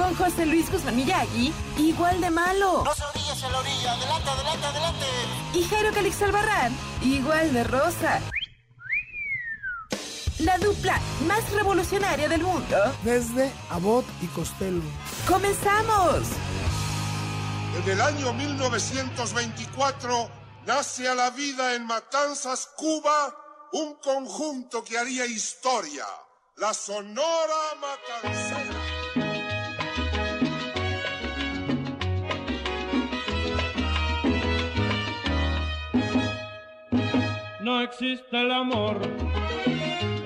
con José Luis Guzmán Miyagi, igual de malo. No se orillas en la orilla. Adelante, adelante, adelante. Y Jairo Calix Albarrán, igual de rosa. La dupla más revolucionaria del mundo. Desde Abot y Costello. ¡Comenzamos! En el año 1924 nace a la vida en Matanzas, Cuba, un conjunto que haría historia, la Sonora Matancera. No existe el amor,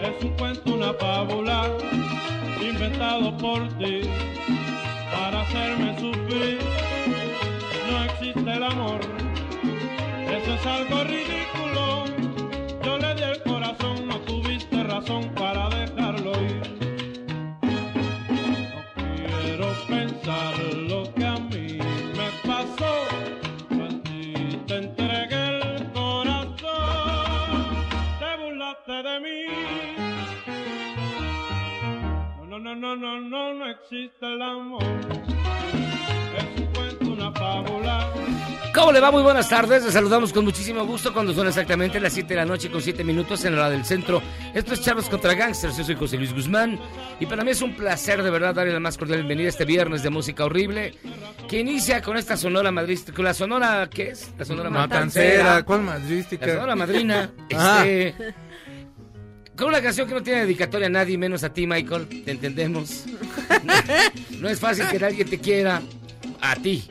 es un cuento, una fábula, inventado por ti para hacerme sufrir. No existe el amor, eso es algo ridículo. Yo le di el corazón, no tuviste razón para dejarlo ir. No, no, no, no, no, existe el amor. Es un cuento, una fábula. ¿Cómo le va? Muy buenas tardes. Les saludamos con muchísimo gusto cuando son exactamente las 7 de la noche con 7 minutos en la hora del centro. Esto es Charlos contra Gangsters. Yo soy José Luis Guzmán y para mí es un placer de verdad darle la más cordial bienvenida este viernes de música horrible que inicia con esta sonora madrística. ¿La sonora qué es? La sonora Matancera, ¿cuál La madrística? sonora madrina. Ah. Este, con una canción que no tiene dedicatoria a nadie, menos a ti, Michael. Te entendemos. No es fácil que alguien te quiera a ti.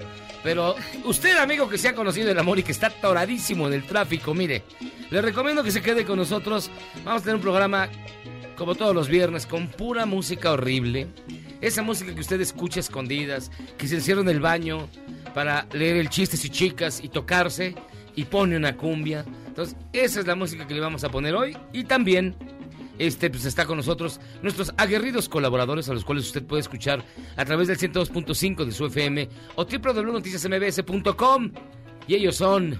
Pero usted, amigo que se ha conocido el amor y que está atoradísimo en el tráfico, mire, le recomiendo que se quede con nosotros. Vamos a tener un programa, como todos los viernes, con pura música horrible. Esa música que usted escucha escondidas, que se encierra en el baño para leer el chistes y chicas y tocarse y pone una cumbia. Entonces, esa es la música que le vamos a poner hoy. Y también este pues está con nosotros nuestros aguerridos colaboradores a los cuales usted puede escuchar a través del 102.5 de su FM o www.noticiasmbs.com y ellos son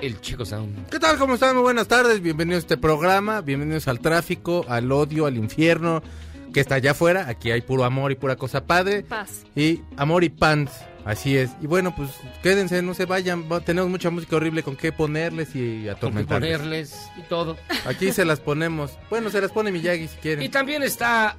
el Chico Sound. ¿Qué tal? ¿Cómo están? Muy buenas tardes. Bienvenidos a este programa. Bienvenidos al tráfico, al odio, al infierno que está allá afuera. Aquí hay puro amor y pura cosa padre. Paz. Y amor y pants. Así es. Y bueno, pues quédense, no se vayan. Va- Tenemos mucha música horrible con qué ponerles y Con atormentarles. ponerles y todo. Aquí se las ponemos. Bueno, se las pone Miyagi si Y quieren. también está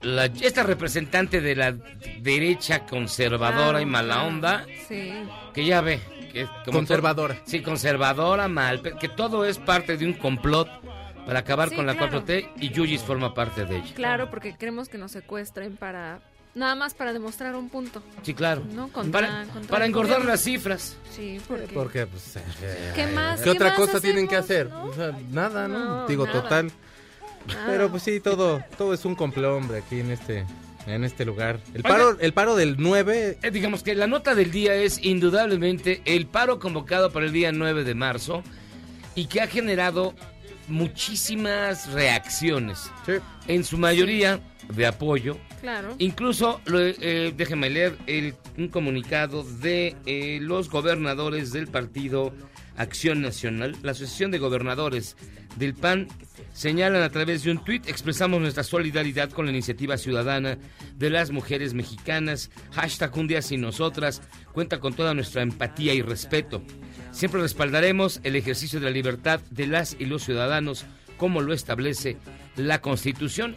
la- esta representante de la derecha conservadora Ah, y mala ah, onda, Sí. que ya ve. Que es como Conservadora. sí, conservadora, mal. Que todo es parte de un complot para acabar Sí, con la claro. 4T y Yuyis forma parte de ella. Claro, porque queremos que nos secuestren para. Nada más para demostrar un punto. Sí, claro. No, contra- para, contra para engordar gobierno. las cifras. Sí, porque. Porque, pues. eh, ¿Qué más? ¿Qué ¿Qué otra más cosa tienen que hacer? no? O sea, nada, ¿no? No, Digo, nada. total. Nada. Pero pues sí, todo, todo es un complot, hombre, aquí en este, en este lugar. El Oiga. paro, el paro del 9, Eh, digamos que la nota del día es indudablemente el paro convocado para el día 9 de marzo y que ha generado muchísimas reacciones, sí, en su mayoría de apoyo. Claro. Incluso, eh, déjeme leer el, un comunicado de eh, los gobernadores del partido Acción Nacional. La Asociación de Gobernadores del PAN señalan a través de un tuit, expresamos nuestra solidaridad con la iniciativa ciudadana de las mujeres mexicanas. Hashtag un día sin nosotras. Cuenta con toda nuestra empatía y respeto. Siempre respaldaremos el ejercicio de la libertad de las y los ciudadanos como lo establece la Constitución.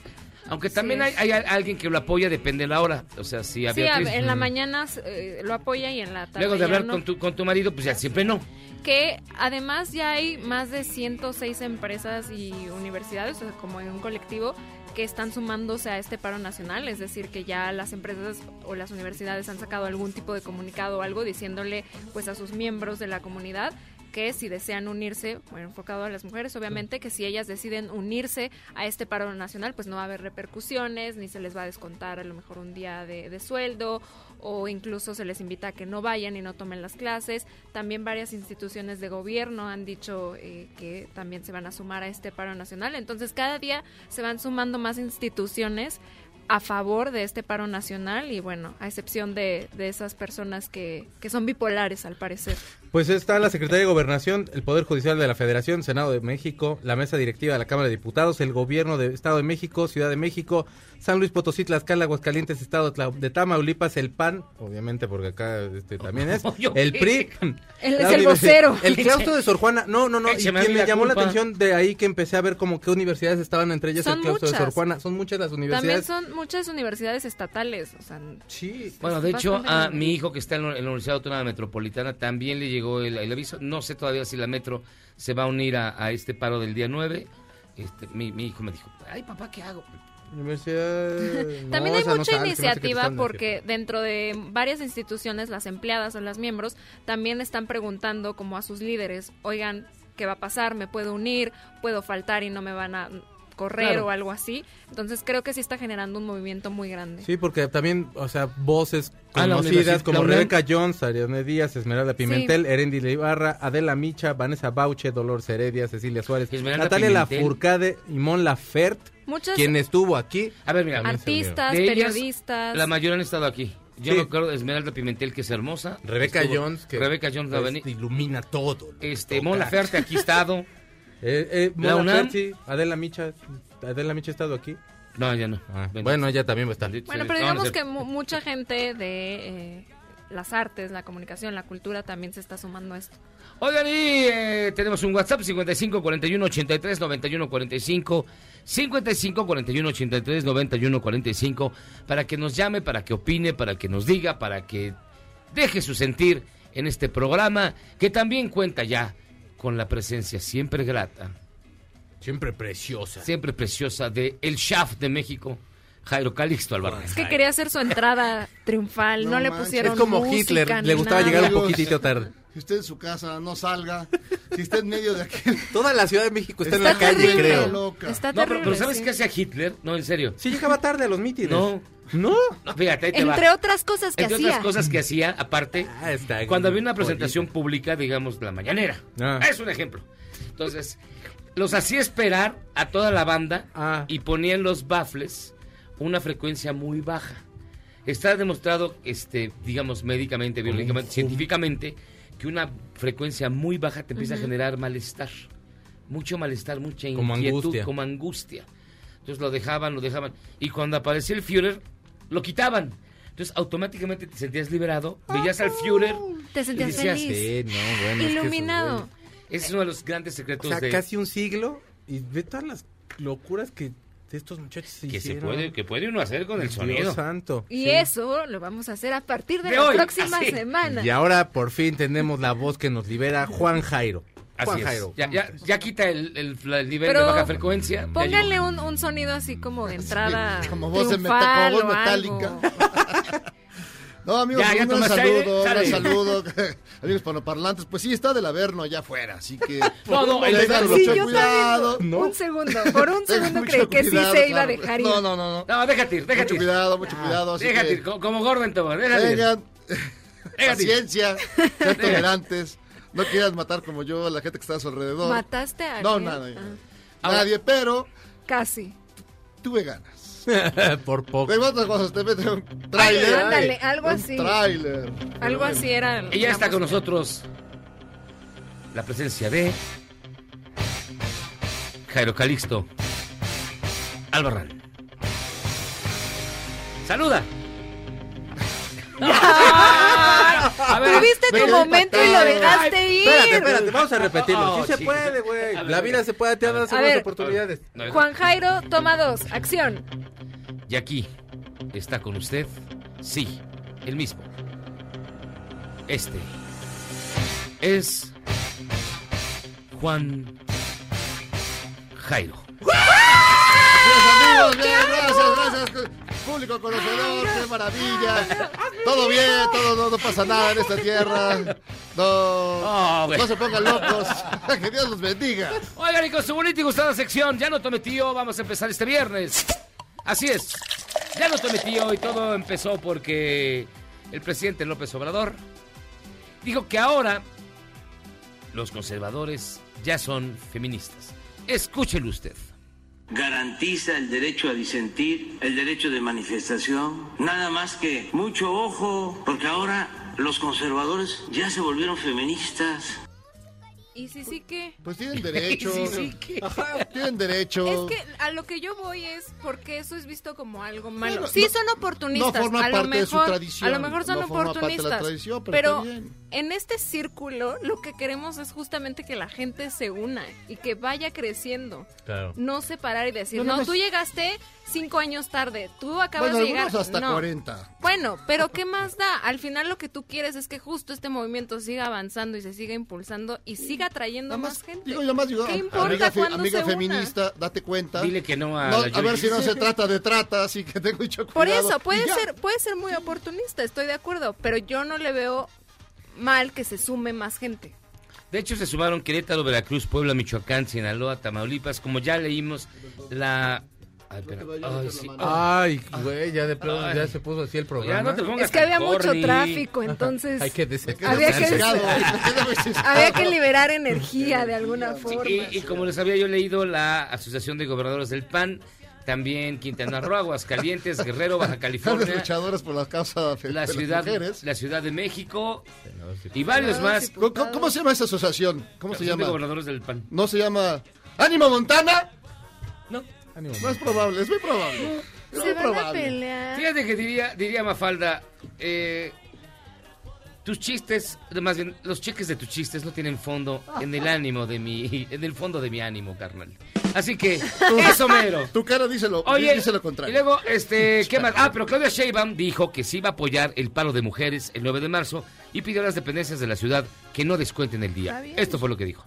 Aunque también hay, alguien que lo apoya, depende de la hora. O sea, si a Sí, a- en la mañana eh, lo apoya y en la tarde. Luego de hablar no. con, tu, con tu marido, pues ya siempre no. que además ya hay más de 106 empresas y universidades, o sea, como en un colectivo, que están sumándose a este paro nacional, es decir, que ya las empresas o las universidades han sacado algún tipo de comunicado o algo diciéndole pues a sus miembros de la comunidad que si desean unirse, bueno, enfocado a las mujeres, obviamente, que si ellas deciden unirse a este paro nacional, pues no va a haber repercusiones, ni se les va a descontar a lo mejor un día de, de sueldo, o incluso se les invita a que no vayan y no tomen las clases. También varias instituciones de gobierno han dicho eh, que también se van a sumar a este paro nacional. Entonces, cada día se van sumando más instituciones a favor de este paro nacional y bueno, a excepción de, de esas personas que, que son bipolares al parecer. Pues está la Secretaría de Gobernación, el Poder Judicial de la Federación, Senado de México, la Mesa Directiva de la Cámara de Diputados, el Gobierno de Estado de México, Ciudad de México, San Luis Potosí, Tlaxcala, Aguascalientes, Estado de Tamaulipas, el PAN, obviamente porque acá este, también es, el. PRI, Él la es el universi- vocero. el claustro de Sor Juana, no, no, no, y que mí me la llamó la atención de ahí que empecé a ver como qué universidades estaban entre ellas Son el claustro de Sor. Juana, son muchas las También universidades. son muchas universidades estatales, o sea, Sí, Bueno, de hecho, a mi hijo que está en la Universidad Autónoma Metropolitana también le llegó el, el aviso. No sé todavía si la Metro se va a unir a, a este paro del día 9. Este, mi, mi hijo me dijo, ay papá, ¿qué hago? También no, hay no mucha iniciativa porque dentro de varias instituciones, las empleadas o las miembros también están preguntando como a sus líderes, oigan, ¿qué va a pasar? ¿Me puedo unir? ¿Puedo faltar y no me van a correr Claro. o algo así? Entonces creo que sí está generando un movimiento muy grande. Sí, porque también, o sea, voces conocidas como. Rebeca Jones, Ariadne Díaz, Esmeralda Pimentel, Erendira Ibarra, Adela Micha, Vanessa Bauche, Dolores Heredia, Cecilia Suárez, Esmeralda Natalia Pimentel. Lafourcade y Mon Laferte, Muchas quien estuvo aquí. A ver, mira, artistas, de ellas, periodistas. la mayoría han estado aquí. Yo Sí. me acuerdo de Esmeralda Pimentel, que es hermosa. Rebeca Estuvo- Jones, que Rebeca Jones va a venir. ilumina todo. Este, que Mon. Laferte aquí ha estado. Eh, eh, La UNAM. Adela Micha, Adela Micha ha estado aquí. No, ya no. Ah, bueno, ella también va a estar. Bueno, pero Dios. No, no digamos que mucha gente de eh, las artes, la comunicación, la cultura también se está sumando a esto. Oigan, y eh, tenemos un WhatsApp 55 41 83 91 45 55 41 83 91 45 para que nos llame, para que opine, para que nos diga, para que deje su sentir en este programa que también cuenta ya con la presencia siempre grata, Siempre preciosa. siempre preciosa de El Shaft de México, Jairo Calixto Alvarez. Es que quería hacer su entrada triunfal, no, No le pusieron Es como música Hitler, le gustaba nada. llegar un poquitito tarde. Si usted en su casa no salga, si está en medio de aquí, Toda la Ciudad de México está, en la calle, creo. loca. Está No, pero, terrible. pero ¿sabes sí. qué hacía Hitler? No, en serio. Sí llegaba tarde a los mítines. No, ¿No? no, fíjate, ahí te va. Entre otras cosas que Entre hacía. otras cosas que hacía, aparte, Ah, está cuando había una bonito. presentación pública, digamos, la mañanera. Ah. Es un ejemplo. Entonces, los hacía esperar a toda la banda Ah. y ponían los baffles una frecuencia muy baja. Está demostrado, este, digamos, médicamente, biológicamente, científicamente, que una frecuencia muy baja te empieza a generar malestar. Mucho malestar, mucha Como inquietud, angustia. como angustia. Entonces lo dejaban, lo dejaban. Y cuando aparecía el Führer, lo quitaban. Entonces automáticamente te sentías liberado, veías al Führer. Te sentías y decías, feliz. Sí, no, bueno. es que eso, Iluminado. bueno. Ese es uno de los grandes O secretos sea, de casi un siglo y ve todas las locuras que estos muchachos se que se puede que puede uno hacer con el Dios sonido. santo. Y Sí. eso lo vamos a hacer a partir de, De la hoy, próxima así. semana. Y ahora por fin tenemos la voz que nos libera Juan Jairo. Así Juan es. Jairo. Ya, ya, ya quita el, el- el nivel Pero de baja frecuencia. Pónganle un, un sonido así como de entrada. como voz de meta- como voz metálica. No, amigos, Ya, ya un gran saludo, un gran saludo. amigos panoparlantes, pues sí, está del Averno allá afuera, así que... No, no, el Averno. Sí, cuidado. también. Un segundo. Por un segundo creí que sí se iba a dejar ir. No, no, no, no. No, déjate ir, déjate Mucho ir. cuidado, mucho cuidado. Así Déjate que ir, co- como Gordon Tobar, déjate ir. paciencia, sean tolerantes. No quieras matar como yo a la gente que está a su alrededor. ¿Mataste a No, alguien? nada. Ah, Nadie, pero casi. tuve ganas. por poco. De otras cosas, te meten un tráiler. Ándale, algo Un así. tráiler. Algo así era. Y ya está con nosotros la presencia de Jairo Calixto Albarrán. Saluda. A ver, Tuviste tu momento y lo dejaste ir. Espérate, espérate, vamos a repetirlo. Oh, Sí se puede, güey. La vida se puede, te dan segundas oportunidades. Juan Jairo, toma dos. Acción. Y aquí está con usted, sí, el mismo. Este es Juan Jairo. amigos, bien, gracias, gracias. Público conocedor, qué maravilla. Todo bien, todo, no, no pasa nada en esta tierra. No, güey. no se pongan locos. que Dios los bendiga. Oigan, y con su bonita y gustada sección, ya no tome tío, vamos a empezar este viernes. Así es, ya no tome tío y todo empezó porque el presidente López Obrador dijo que ahora los conservadores ya son feministas. Escúchelo usted. garantiza el derecho a disentir, el derecho de manifestación, nada más que mucho ojo, porque ahora los conservadores ya se volvieron feministas. Y sí, sí que... Pues tienen derecho. Sí, sí, que- Ajá, tienen derecho. Es que a lo que yo voy es porque eso es visto como algo malo. Bueno, sí, no- son oportunistas. no forma a lo parte de su mejor, tradición, A lo mejor son no forma parte de la oportunistas. tradición, pero pero en este círculo lo que queremos es justamente que la gente se una y que vaya creciendo. Claro. No separar y decir, No, no, no, no, tú es- llegaste cinco años tarde, tú acabas Bueno, de llegar. hasta No. 40. Bueno, pero ¿qué más da? Al final lo que tú quieres es que justo este movimiento siga avanzando y se siga impulsando y siga trayendo Nada más más, gente. digo, nada más digo, ¿Qué am- importa amiga, fe- amiga se una? feminista, date cuenta. Dile que no a No, la a ver si no se trata de trata, así que tengo mucho Por eso, puede ser, puede ser muy oportunista, estoy de acuerdo, pero yo no le veo mal que se sume más gente. De hecho, se sumaron Querétaro, Veracruz, Puebla, Michoacán, Sinaloa, Tamaulipas. Como ya leímos, la... Ay, espera. Ay, sí. Ay, güey, ya de pronto Ay. ya se puso así el programa. no Es que había mucho corny. tráfico, entonces Hay que. Había que- había que liberar energía de alguna Sí, forma. y, y como les había yo leído, la Asociación de Gobernadores del PAN, también Quintana Roo, Aguascalientes, Guerrero, Baja California, luchadores por la causa la de las ciudad, mujeres. la ciudad de México y varios más. ¿Cómo, se llama esa asociación? ¿Cómo se de llama? Gobernadores del PAN. ¿No se llama Ánimo Montana? No. Ánimo. No es probable, es muy probable. Es se muy van a probable. pelear. Fíjate que diría, diría Mafalda, eh, tus chistes, más bien, los cheques de tus chistes no tienen fondo en el ánimo de mi, en el fondo de mi ánimo, carnal. Así que, eso mero. Tu cara dice lo, Oye, dice lo y contrario. luego, este, ¿qué más? Ah, pero Claudia Sheinbaum dijo que sí iba a apoyar el paro de mujeres el 9 de marzo y pidió a las dependencias de la ciudad que no descuenten el día. Esto fue lo que dijo.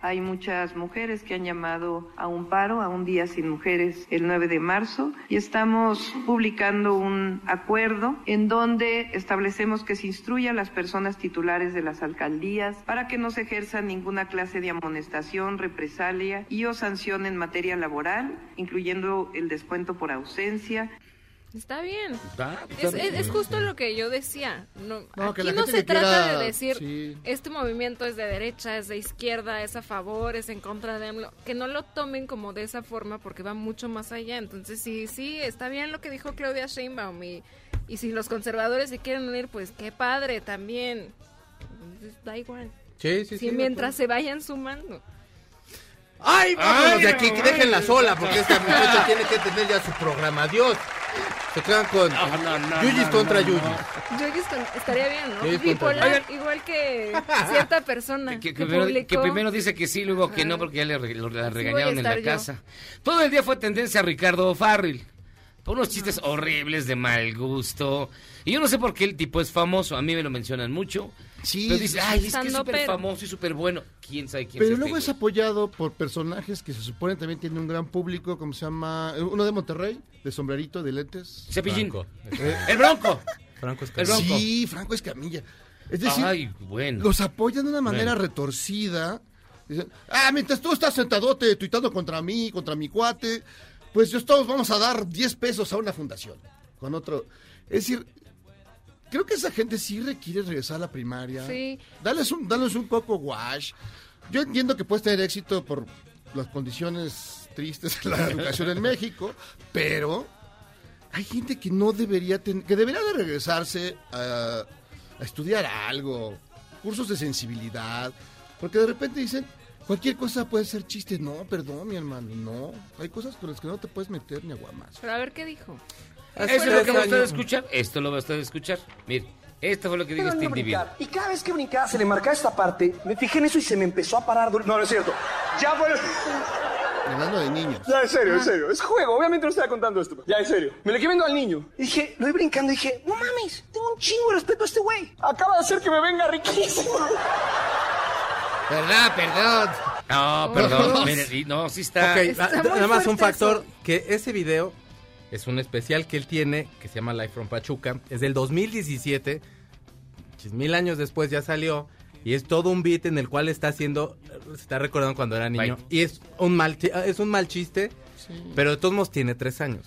Hay muchas mujeres que han llamado a un paro, a un día sin mujeres el 9 de marzo y estamos publicando un acuerdo en donde establecemos que se instruya a las personas titulares de las alcaldías para que no se ejerza ninguna clase de amonestación, represalia y o sanción en materia laboral, incluyendo el descuento por ausencia, Está bien. Ah, Es, es- es justo lo que yo decía. No, No, que aquí la no gente se que trata quiera- de decir sí. este movimiento es de derecha, es de izquierda, es a favor, es en contra de AMLO. Que no lo tomen como de esa forma porque va mucho más allá. Entonces, sí, sí, está bien lo que dijo Claudia Sheinbaum. Y, y si los conservadores se quieren unir, pues qué padre también. Entonces, da igual. Sí, sí, Si sí. mientras se vayan sumando. ¡Ay, vámonos Ay, de aquí! no, Déjenla ay. sola, porque esta muchacha tiene que tener ya su programa. Adiós. Se quedan con No, no, no, Yuyis no, contra no, Yuyis. que estaría bien, ¿no? Yuyis contra- Bipolar, igual que cierta persona Que, que, que primero, publicó. que primero dice que sí, luego que no, porque ya le, lo- la regañaron en la yo. casa. Todo el día fue tendencia a Ricardo Farril. Por unos chistes horribles de mal gusto. Y yo no sé por qué el tipo es famoso. A mí me lo mencionan mucho. Sí, pero dice, ay, es que es súper famoso y súper bueno. ¿Quién sabe quién Pero luego es este apoyado por personajes que se supone también tienen un gran público, como se llama, uno de Monterrey, de sombrerito, de lentes. Cepillín. Franco. El Bronco. Franco El. Bronco. Sí, Franco Escamilla. Es decir, Ay, bueno. los apoyan de una manera Bueno. retorcida. Dicen, ah, mientras tú estás sentadote tuitando contra mí, contra mi cuate, pues yo todos vamos a dar 10 pesos a una fundación. Con otro. Es decir, creo que esa gente sí requiere regresar a la primaria. Sí. Dales un, dales un coco wash. Yo entiendo que puedes tener éxito por las condiciones tristes de la educación en México, pero hay gente que no debería ten- que debería de regresarse a, a estudiar algo, cursos de sensibilidad, porque de repente dicen cualquier cosa puede ser chiste. No, perdón, mi hermano, no. Hay cosas con las que no te puedes meter ni aguamas. Pero a ver qué dijo. Eso es lo que va usted a escuchar. Esto lo va usted a escuchar. Mire, esto fue lo que dijo este individuo. Y cada vez que brincaba, se le marcaba esta parte. Me fijé en eso y se me empezó a parar. No, no es cierto. Ya fue. Hablando de niños. Ya, en serio, en serio. Es juego. Obviamente no estaba contando esto. Ya, en serio. Me le quedé viendo al niño. Y dije, lo voy brincando y dije, no mames, tengo un chingo de respeto a este güey. Acaba de hacer que me venga riquísimo. Perdón, perdón. No, perdón. miren, y no, sí está. Ok, Está ah, nada más un factor, eso. que ese video es un especial que él tiene, que se llama Life from Pachuca, es del 2017, muchos mil años después ya salió, y es todo un beat en el cual está haciendo, se está recordando cuando era niño, Bye. y es un mal, chi- es un mal chiste, pero de todos modos tiene tres años.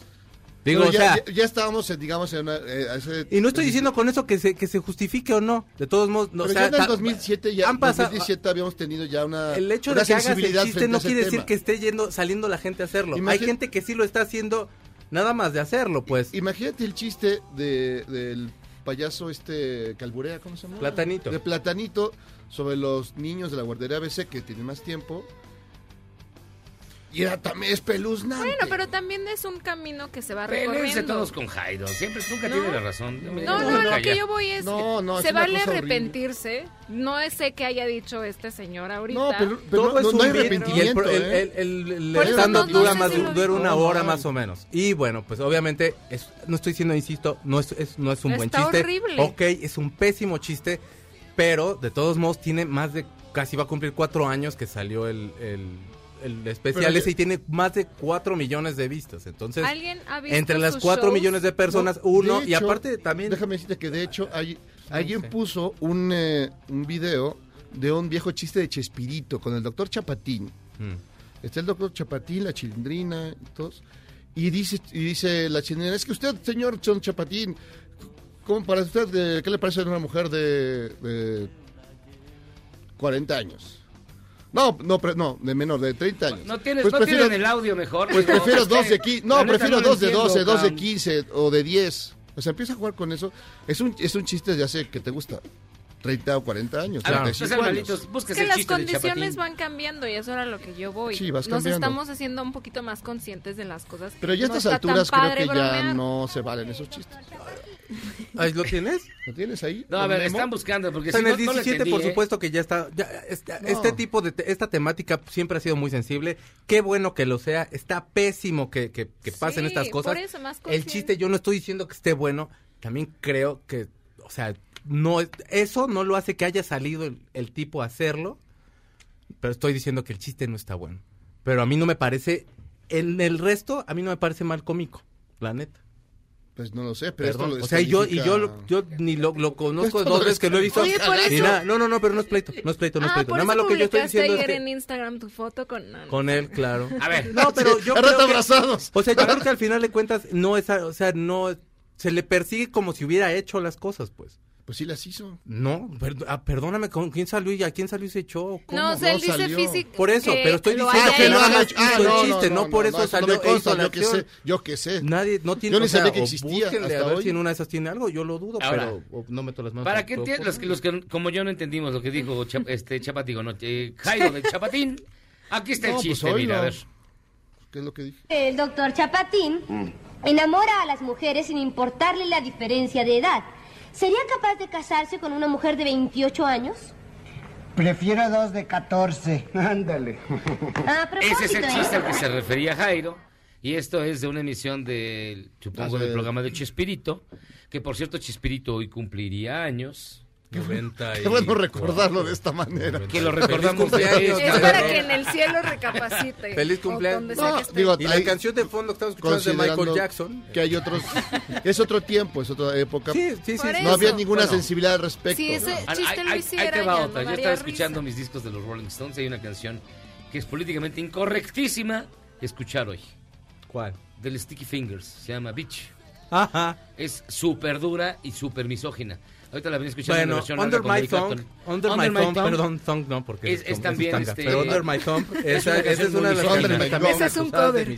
Digo, Pero o ya, sea, ya, ya estábamos, en, digamos, en una... eh, ese- y no estoy diciendo con eso que se, que se justifique o no, de todos modos, no, Pero o sea, ya en el ta- 2007, ya, han pasado- 2017 habíamos tenido ya una el hecho una de que hagas el chiste no quiere decir tema. que esté yendo saliendo la gente a hacerlo. Hay gente que sí lo está haciendo nada más de hacerlo, pues. Imagínate el chiste de, del payaso este Calburea, ¿cómo se llama? Platanito. De Platanito sobre los niños de la guardería ABC que tienen más tiempo. Y era también espeluznante. Bueno, pero también es un camino que se va Pélense recorriendo. todos con Jairo. Siempre, nunca No. tiene la razón. No, no, lo que yo voy es, No, no, es se una vale horrible. arrepentirse. No sé qué haya dicho este señor ahorita. No, pero, pero Todo no, es no un hay arrepentimiento. y el, el, ¿eh? el- el- el stand-up no- no dura, más, si una hora más o menos. Y bueno, pues obviamente, es- no estoy diciendo, insisto, no es, es- no es un buen Está chiste. horrible. Ok, es un pésimo chiste, pero de todos modos tiene más de, casi va a cumplir cuatro años que salió el, el, especial Pero- ese y tiene más de cuatro millones de vistas. Entonces, ¿Alguien ha visto entre las sus cuatro shows? millones de personas, No, uno, de y aparte también... Déjame decirte que de hecho hay, alguien sé. puso un, eh, un video de un viejo chiste de Chespirito con el doctor Chapatín. Mm. Está el doctor Chapatín, la chilindrina y todos. Y dice, y dice la chilindrina, es que usted, señor John Chapatín, ¿cómo para usted, de- qué le parece una mujer de, de 40 años? No, no, pre- no, de menor, de 30 años. No tienes, Pues no prefiero- tienen el audio mejor. Pues Digo, prefiero dos de 15, no, prefiero no dos de entiendo, 12, dos de cabrón. 15 o de 10. O sea, empieza a jugar con eso. Es un, es un chiste de hace, que te gusta? 30 o 40 años, A ver, 35 pues, años. hermanitos, búsquese que el las condiciones van cambiando y eso era lo que yo voy. Sí, vas Nos estamos haciendo un poquito más conscientes de las cosas. Pero ya a No estas alturas creo que ya no se valen esos chistes. ¿Ahí ¿Lo tienes? ¿Lo tienes ahí? No, a ver, Memo? están buscando porque O sea, si en no, el no lo 17, entendí, por ¿eh? supuesto que ya está. ya, este, No. este tipo de. te- esta temática siempre ha sido muy sensible. Qué bueno que lo sea. Está pésimo que, que, que pasen Sí, estas cosas. por eso, más el chiste, yo no estoy diciendo que esté bueno. También creo que. O sea, no es- eso no lo hace que haya salido el, el tipo a hacerlo. Pero estoy diciendo que el chiste no está bueno. Pero a mí no me parece. En el resto, a mí no me parece mal cómico. La neta. Pues no lo sé, pero Perdón. esto lo O sea, yo, y yo, lo- yo ni lo, lo conozco Esto dos veces que lo he visto. Oye, por ni eso- nada. No, no, no, pero no es pleito. No es pleito, no es ah, pleito. Nada más lo que yo estoy diciendo es ayer que. en Instagram tu foto con... no, no. Con él, claro. A ver, No, pero yo creo que- abrazados. O sea, yo creo que al final de cuentas no es, o sea, no se le persigue como si hubiera hecho las cosas, pues. Pues sí las hizo. No, ah, perdóname, ¿con quién salió y a quién salió ese show? ¿Cómo? No, o sea, él dice salió? físico. Por eso, pero estoy diciendo que nada más hecho. Ah, hizo el no, chiste, no, no, no, por no, eso no salió me e consta, yo que sé, yo que sé. Nadie, no tiene, Yo ni o sea, sabía que existía búsquenle hasta a ver hoy. si en una de esas tiene algo, yo lo dudo, Ahora, pero o no meto las manos. Para que entiendan, los que, los que como yo no entendimos lo que dijo este Chapatín, no, eh, Jairo de Chapatín, aquí está el No, pues chiste, oílo. mira, a ver. ¿Qué es lo que dije? El doctor Chapatín enamora a las mujeres sin importarle la diferencia de edad. ¿Sería capaz de casarse con una mujer de 28 años? Prefiero dos de 14. Ándale. A propósito, Ese es el ¿eh? chiste al que se refería Jairo. Y esto es de una emisión del, supongo, Ah, del programa de Chespirito. Que por cierto, Chespirito hoy cumpliría años. 90 y Qué bueno recordarlo de esta manera. Que lo recordamos cumpleaños, Es para que en el cielo recapacite. Feliz cumpleaños. No, digo, Y la canción de fondo que estamos escuchando es de Michael Jackson. Que hay otros. Es otro tiempo, es otra época. Sí, sí, sí. No había ninguna Bueno. sensibilidad al respecto. Sí, ese chiste lo hiciera. ahí te va otra. Yo estaba risa. escuchando mis discos de los Rolling Stones y hay una canción que es políticamente incorrectísima escuchar hoy. ¿Cuál? Del Sticky Fingers. Se llama Bitch. Ajá. Es súper dura y súper misógina. Ahorita la venía escuchando en Bueno, versión Under My Thumb. Under, My Thumb, perdón, Thumb no, porque Es- es como- también, tanga. este- Pero Under My Thumb, esa, una esa es una de las canciones Ese es un cover.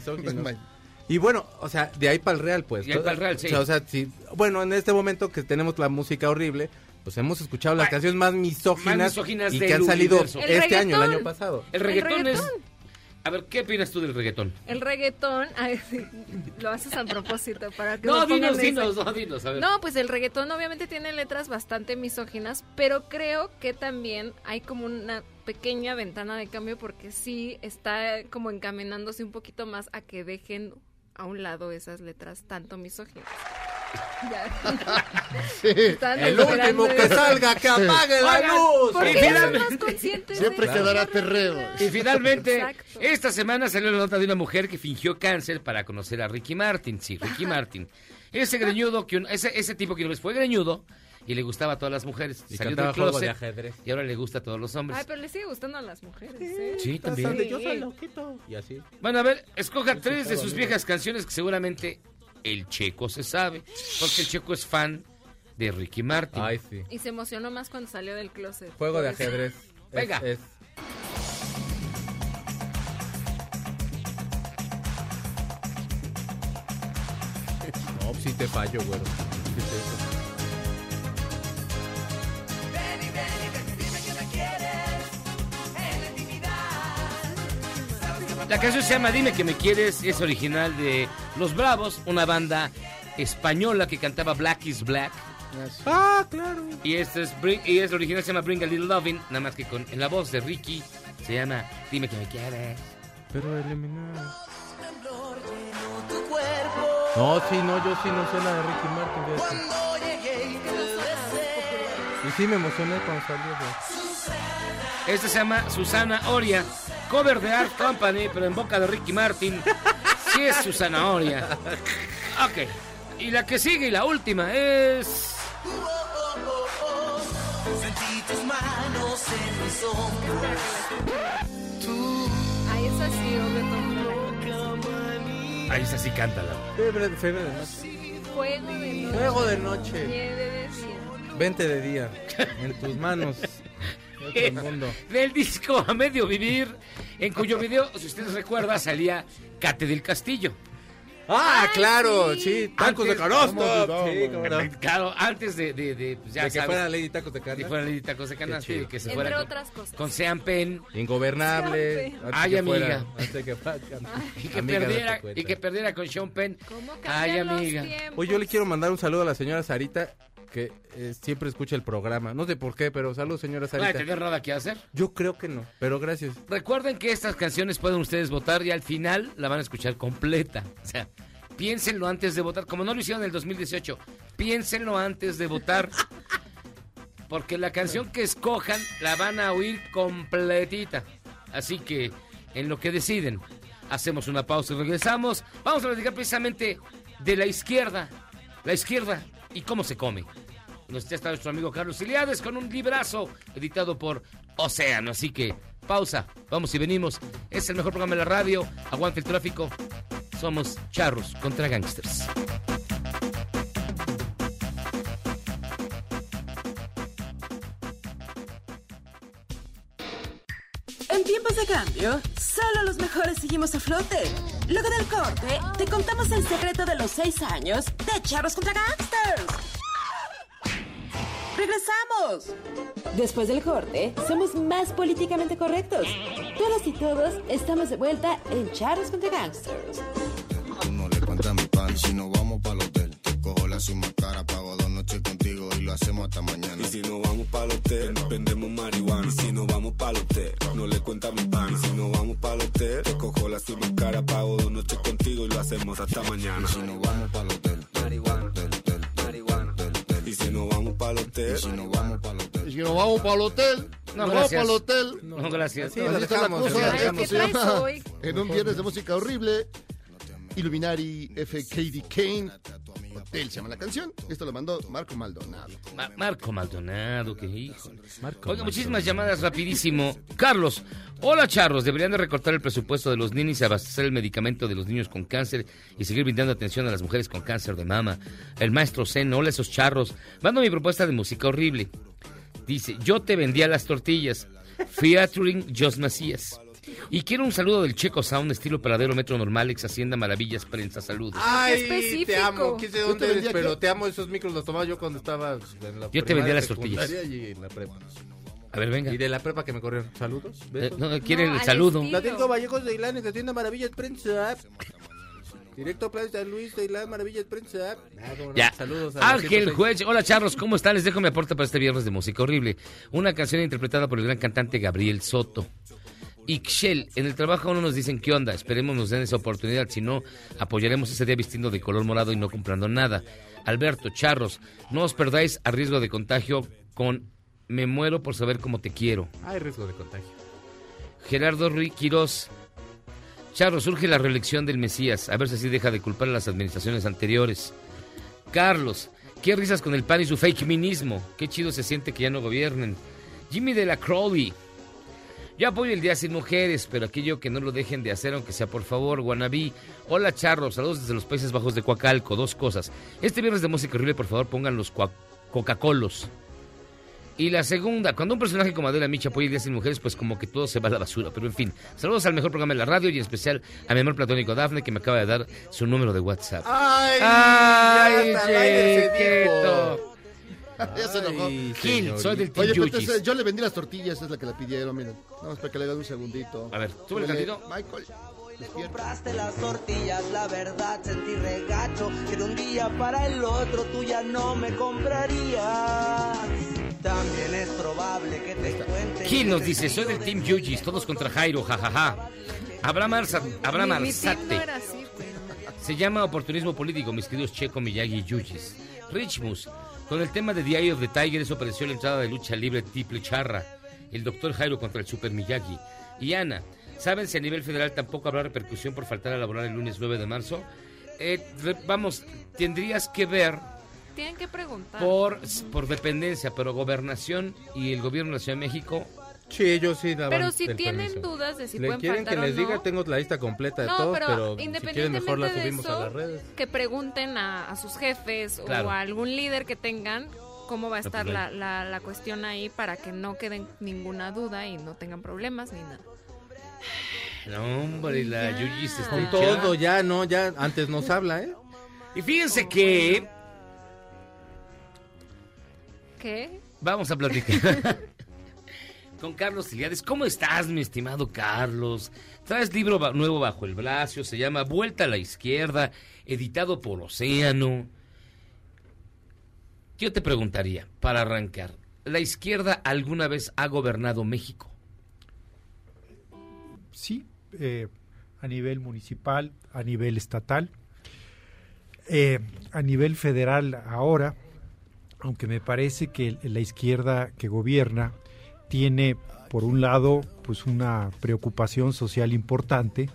Y bueno, o sea, de ahí para el real, pues. De ahí pa'l real, sí. O sea, o sea, sí. Bueno, en este momento que tenemos la música horrible, pues hemos escuchado las Ay, canciones más misóginas, más misóginas y que han salido universo. El este año, el año pasado. El reggaetón, es... reggaetón. A ver, ¿qué opinas tú del reggaetón? El reggaetón, ay, lo haces a propósito para que No, dinos, dinos, no, dinos, a ver. No, pues el reggaetón obviamente tiene letras bastante misóginas, pero creo que también hay como una pequeña ventana de cambio porque sí está como encaminándose un poquito más a que dejen a un lado esas letras tanto misóginas. El último que salga, que apague la Oigan, luz. ¿Por Y finalmente- Siempre de quedará perreo. Y finalmente, Exacto. esta semana salió la nota de una mujer que fingió cáncer para conocer a Ricky Martin. Sí, Ricky Martin. Ese greñudo, que un- ese, ese tipo que una vez fue greñudo y le gustaba a todas las mujeres. Y Salió cantaba del juego closet de ajedrez. y ahora le gusta a todos los hombres. Ay, pero le sigue gustando a las mujeres, ¿eh? Sí, también. Yo soy loquito. Y así. Bueno, a ver, escoja tres de sus viejas canciones que seguramente el checo se sabe. Porque el checo es fan de Ricky Martin. Ay, sí. Y se emocionó más cuando salió del closet. Juego de ajedrez. Venga. es- No, sí te fallo, güero. ¿Qué es eso? La canción se llama Dime que me quieres, es original de Los Bravos, una banda española que cantaba Black is Black. Ah, claro. Y este es, Bring- y es original se llama Bring a Little Lovin', nada más que con en la voz de Ricky se llama Dime que me quieres. Pero eliminar. No, sí, no, yo sí no sé la de Ricky Martin. fíjate. Y sí me emocioné cuando salió. Este se llama Susana Oria, cover de Art Company, pero en boca de Ricky Martin. Sí es Susana Oria. Ok. Y la que sigue y la última es... Sentí tus manos en mis hombros. Ay, esa sí, obvio, todo Ahí es así, cántala. Febre, febre de noche. Fuego de noche. Fuego de noche. Nieve de día. Vente de día. En tus manos. Mundo. Del disco A Medio Vivir, en cuyo video, si ustedes recuerdan, salía Cate del Castillo. Ah, claro, sí, tacos de canasta. Sí, no. Claro, antes de, de, de, pues, ya De que sabes, fuera Lady Tacos de Canasta. que fuera Lady Tacos de Canasta y que se Entre fuera con, otras cosas. con Sean Penn Ingobernable. Sean Ay, amiga. fuera- antes que fuera- y que, Amiga, perdiera, date cuenta. y que perdiera con Sean Penn. ¿Cómo Ay, amiga. Oye, yo le quiero mandar un saludo a la señora Sarita, que eh, siempre escucha el programa. No sé por qué, pero saludos, señora No Sarita. tener nada que hacer. Yo creo que no, pero gracias. Recuerden que estas canciones pueden ustedes votar y al final la van a escuchar completa. O sea, piénsenlo antes de votar. Como no lo hicieron en el 2018, piénsenlo antes de votar. Porque la canción que escojan la van a oír completita. Así que, en lo que deciden, hacemos una pausa y regresamos. Vamos a platicar precisamente de la izquierda. La izquierda y cómo se come. Nos está nuestro amigo Carlos Iliades con un librazo editado por Océano. Así que, pausa, vamos y venimos. Es el mejor programa de la radio. Aguante el tráfico. Somos charros contra gangsters. En tiempos de cambio, solo los mejores seguimos a flote. Luego del corte, te contamos el secreto de los seis años de Charros contra Gangsters. ¡Regresamos! Después del corte, somos más políticamente correctos. Todas y todos estamos de vuelta en Charros contra Gangsters. Tú no le cuentas mi pan. Y si nos vamos para el hotel, te cojo la suma cara, pago dos noches contigo y lo hacemos hasta mañana. Y si nos vamos para el hotel, vendemos marihuana. Y si nos vamos para el hotel, no le cuenta mi pan. Y si nos vamos para el hotel, te cojo la cima cara, pago dos noches contigo y lo hacemos hasta mañana. Y si nos vamos para el hotel, marihuana, marihuana. Hotel, y si nos vamos para el hotel. Y si nos vamos para el hotel, No, nos vamos gracias. para el hotel. No, gracias. Sí, Así lo está la dejamos, cosa. dejamos. ¿qué Esto se traes llama, hoy? en un viernes de música horrible, Illuminati FKD Kane. Hotel se llama la canción. Esto lo mandó Marco Maldonado. Ma- Marco Maldonado, que hijo. Marco Oiga, muchísimas llamadas rapidísimo. Carlos, hola charros, deberían de recortar el presupuesto de los ninis y abastecer el medicamento de los niños con cáncer y seguir brindando atención a las mujeres con cáncer de mama. El maestro Zen, hola esos charros. Mando mi propuesta de música horrible. Dice, yo te vendía las tortillas. Featuring Jos Macías. Y quiero un saludo del Checo Sound, estilo paradero Metro Normal, ex Hacienda Maravillas, prensa, saludos. Ay, específico. te amo. ¿Quién sé Yo te dónde eres? vendía Pero que- te amo. Esos micros los tomaba yo cuando estaba en la Yo te vendía las tortillas. secundaria Y en la prepa. A ver, venga. Y de la prepa que me corrieron. Saludos. Eh, no, quiere No, el al saludo. estilo. Latinco Vallejos de Ilán, Hacienda Maravillas Prensa. Directo a Plaza San Luis de Ilán, Maravillas Prensa. Ah, no. Ya. Saludos a la Ángel 106. Juez, hola charros, ¿cómo están? Les dejo mi aporte para este viernes de música horrible. Una canción interpretada por el gran cantante Gabriel Soto. Ixchel, en el trabajo aún no nos dicen qué onda, esperemos nos den esa oportunidad, si no, apoyaremos ese día vistiendo de color morado y no comprando nada. Alberto, charros, no os perdáis a riesgo de contagio con Me muero por saber cómo te quiero. Hay riesgo de contagio. Gerardo Ruiz Quirós, charros, surge la reelección del Mesías, a ver si así deja de culpar a las administraciones anteriores. Carlos, qué risas con el PAN y su fake minismo, qué chido se siente que ya no gobiernen. Jimmy de la Crowley, yo apoyo el Día Sin Mujeres, pero aquello que no lo dejen de hacer, aunque sea por favor, Guanabí. Hola, Charro, saludos desde los Países Bajos de Coacalco. Dos cosas. Este viernes de música horrible, por favor, pongan los Coca-Colos. Y la segunda, cuando un personaje como Adela Micha apoya el Día Sin Mujeres, pues como que todo se va a la basura. Pero en fin, saludos al mejor programa de la radio y en especial a mi amor platónico Dafne, que me acaba de dar su número de WhatsApp. ¡Ay! ¡Ay, ya se enojó. Gil, soy del Team Oye, pero Yuchis. entonces, yo le vendí las tortillas, es la que la pidieron, miren. Vamos para que le den un segundito. A ver, súbele tantito. Michael, despierta. Compraste las tortillas, la verdad sentí regacho Que de un día para el otro tú ya no me comprarías También es probable que te cuente Gil nos dice, soy del Team Yujis, todos contra Jairo, jajaja. Abraham, Arza, Abraham Mi- mi team no Arzate. era así, pero- Se llama oportunismo político, mis queridos Checo, Miyagi y Yujis. Richmus, con el tema de The Eye of the Tiger, eso pareció la entrada de lucha libre triple charra. El doctor Jairo contra el Super Miyagi. Y Ana, ¿saben si a nivel federal tampoco habrá repercusión por faltar a laborar el lunes 9 de marzo? Eh, vamos, tendrías que ver Tienen que preguntar. por, por dependencia, pero gobernación y el gobierno de la Ciudad de México. Sí, ellos sí daban Pero si el tienen permiso. dudas de si ¿Le pueden quieren faltar que les no, diga? Tengo la lista completa de no, todos, pero, pero, si quieren independientemente mejor la de subimos eso, a las redes. que pregunten a, a sus jefes Claro. o a algún líder que tengan cómo va a estar pues, la, ahí. la, la cuestión ahí para que no queden ninguna duda y no tengan problemas ni nada. No, hombre, la Yujis está Con todo, ya no, ya antes nos habla, ¿eh? Y fíjense que ¿Qué? vamos a platicar con Carlos Iliades. ¿Cómo estás, mi estimado Carlos? Traes libro nuevo bajo el brazo, se llama Vuelta a la Izquierda, editado por Océano. Yo te preguntaría, para arrancar, ¿la izquierda alguna vez ha gobernado México? sí, eh, a nivel municipal, a nivel estatal, Eh, a nivel federal ahora, aunque me parece que la izquierda que gobierna tiene, por un lado, pues una preocupación social importante,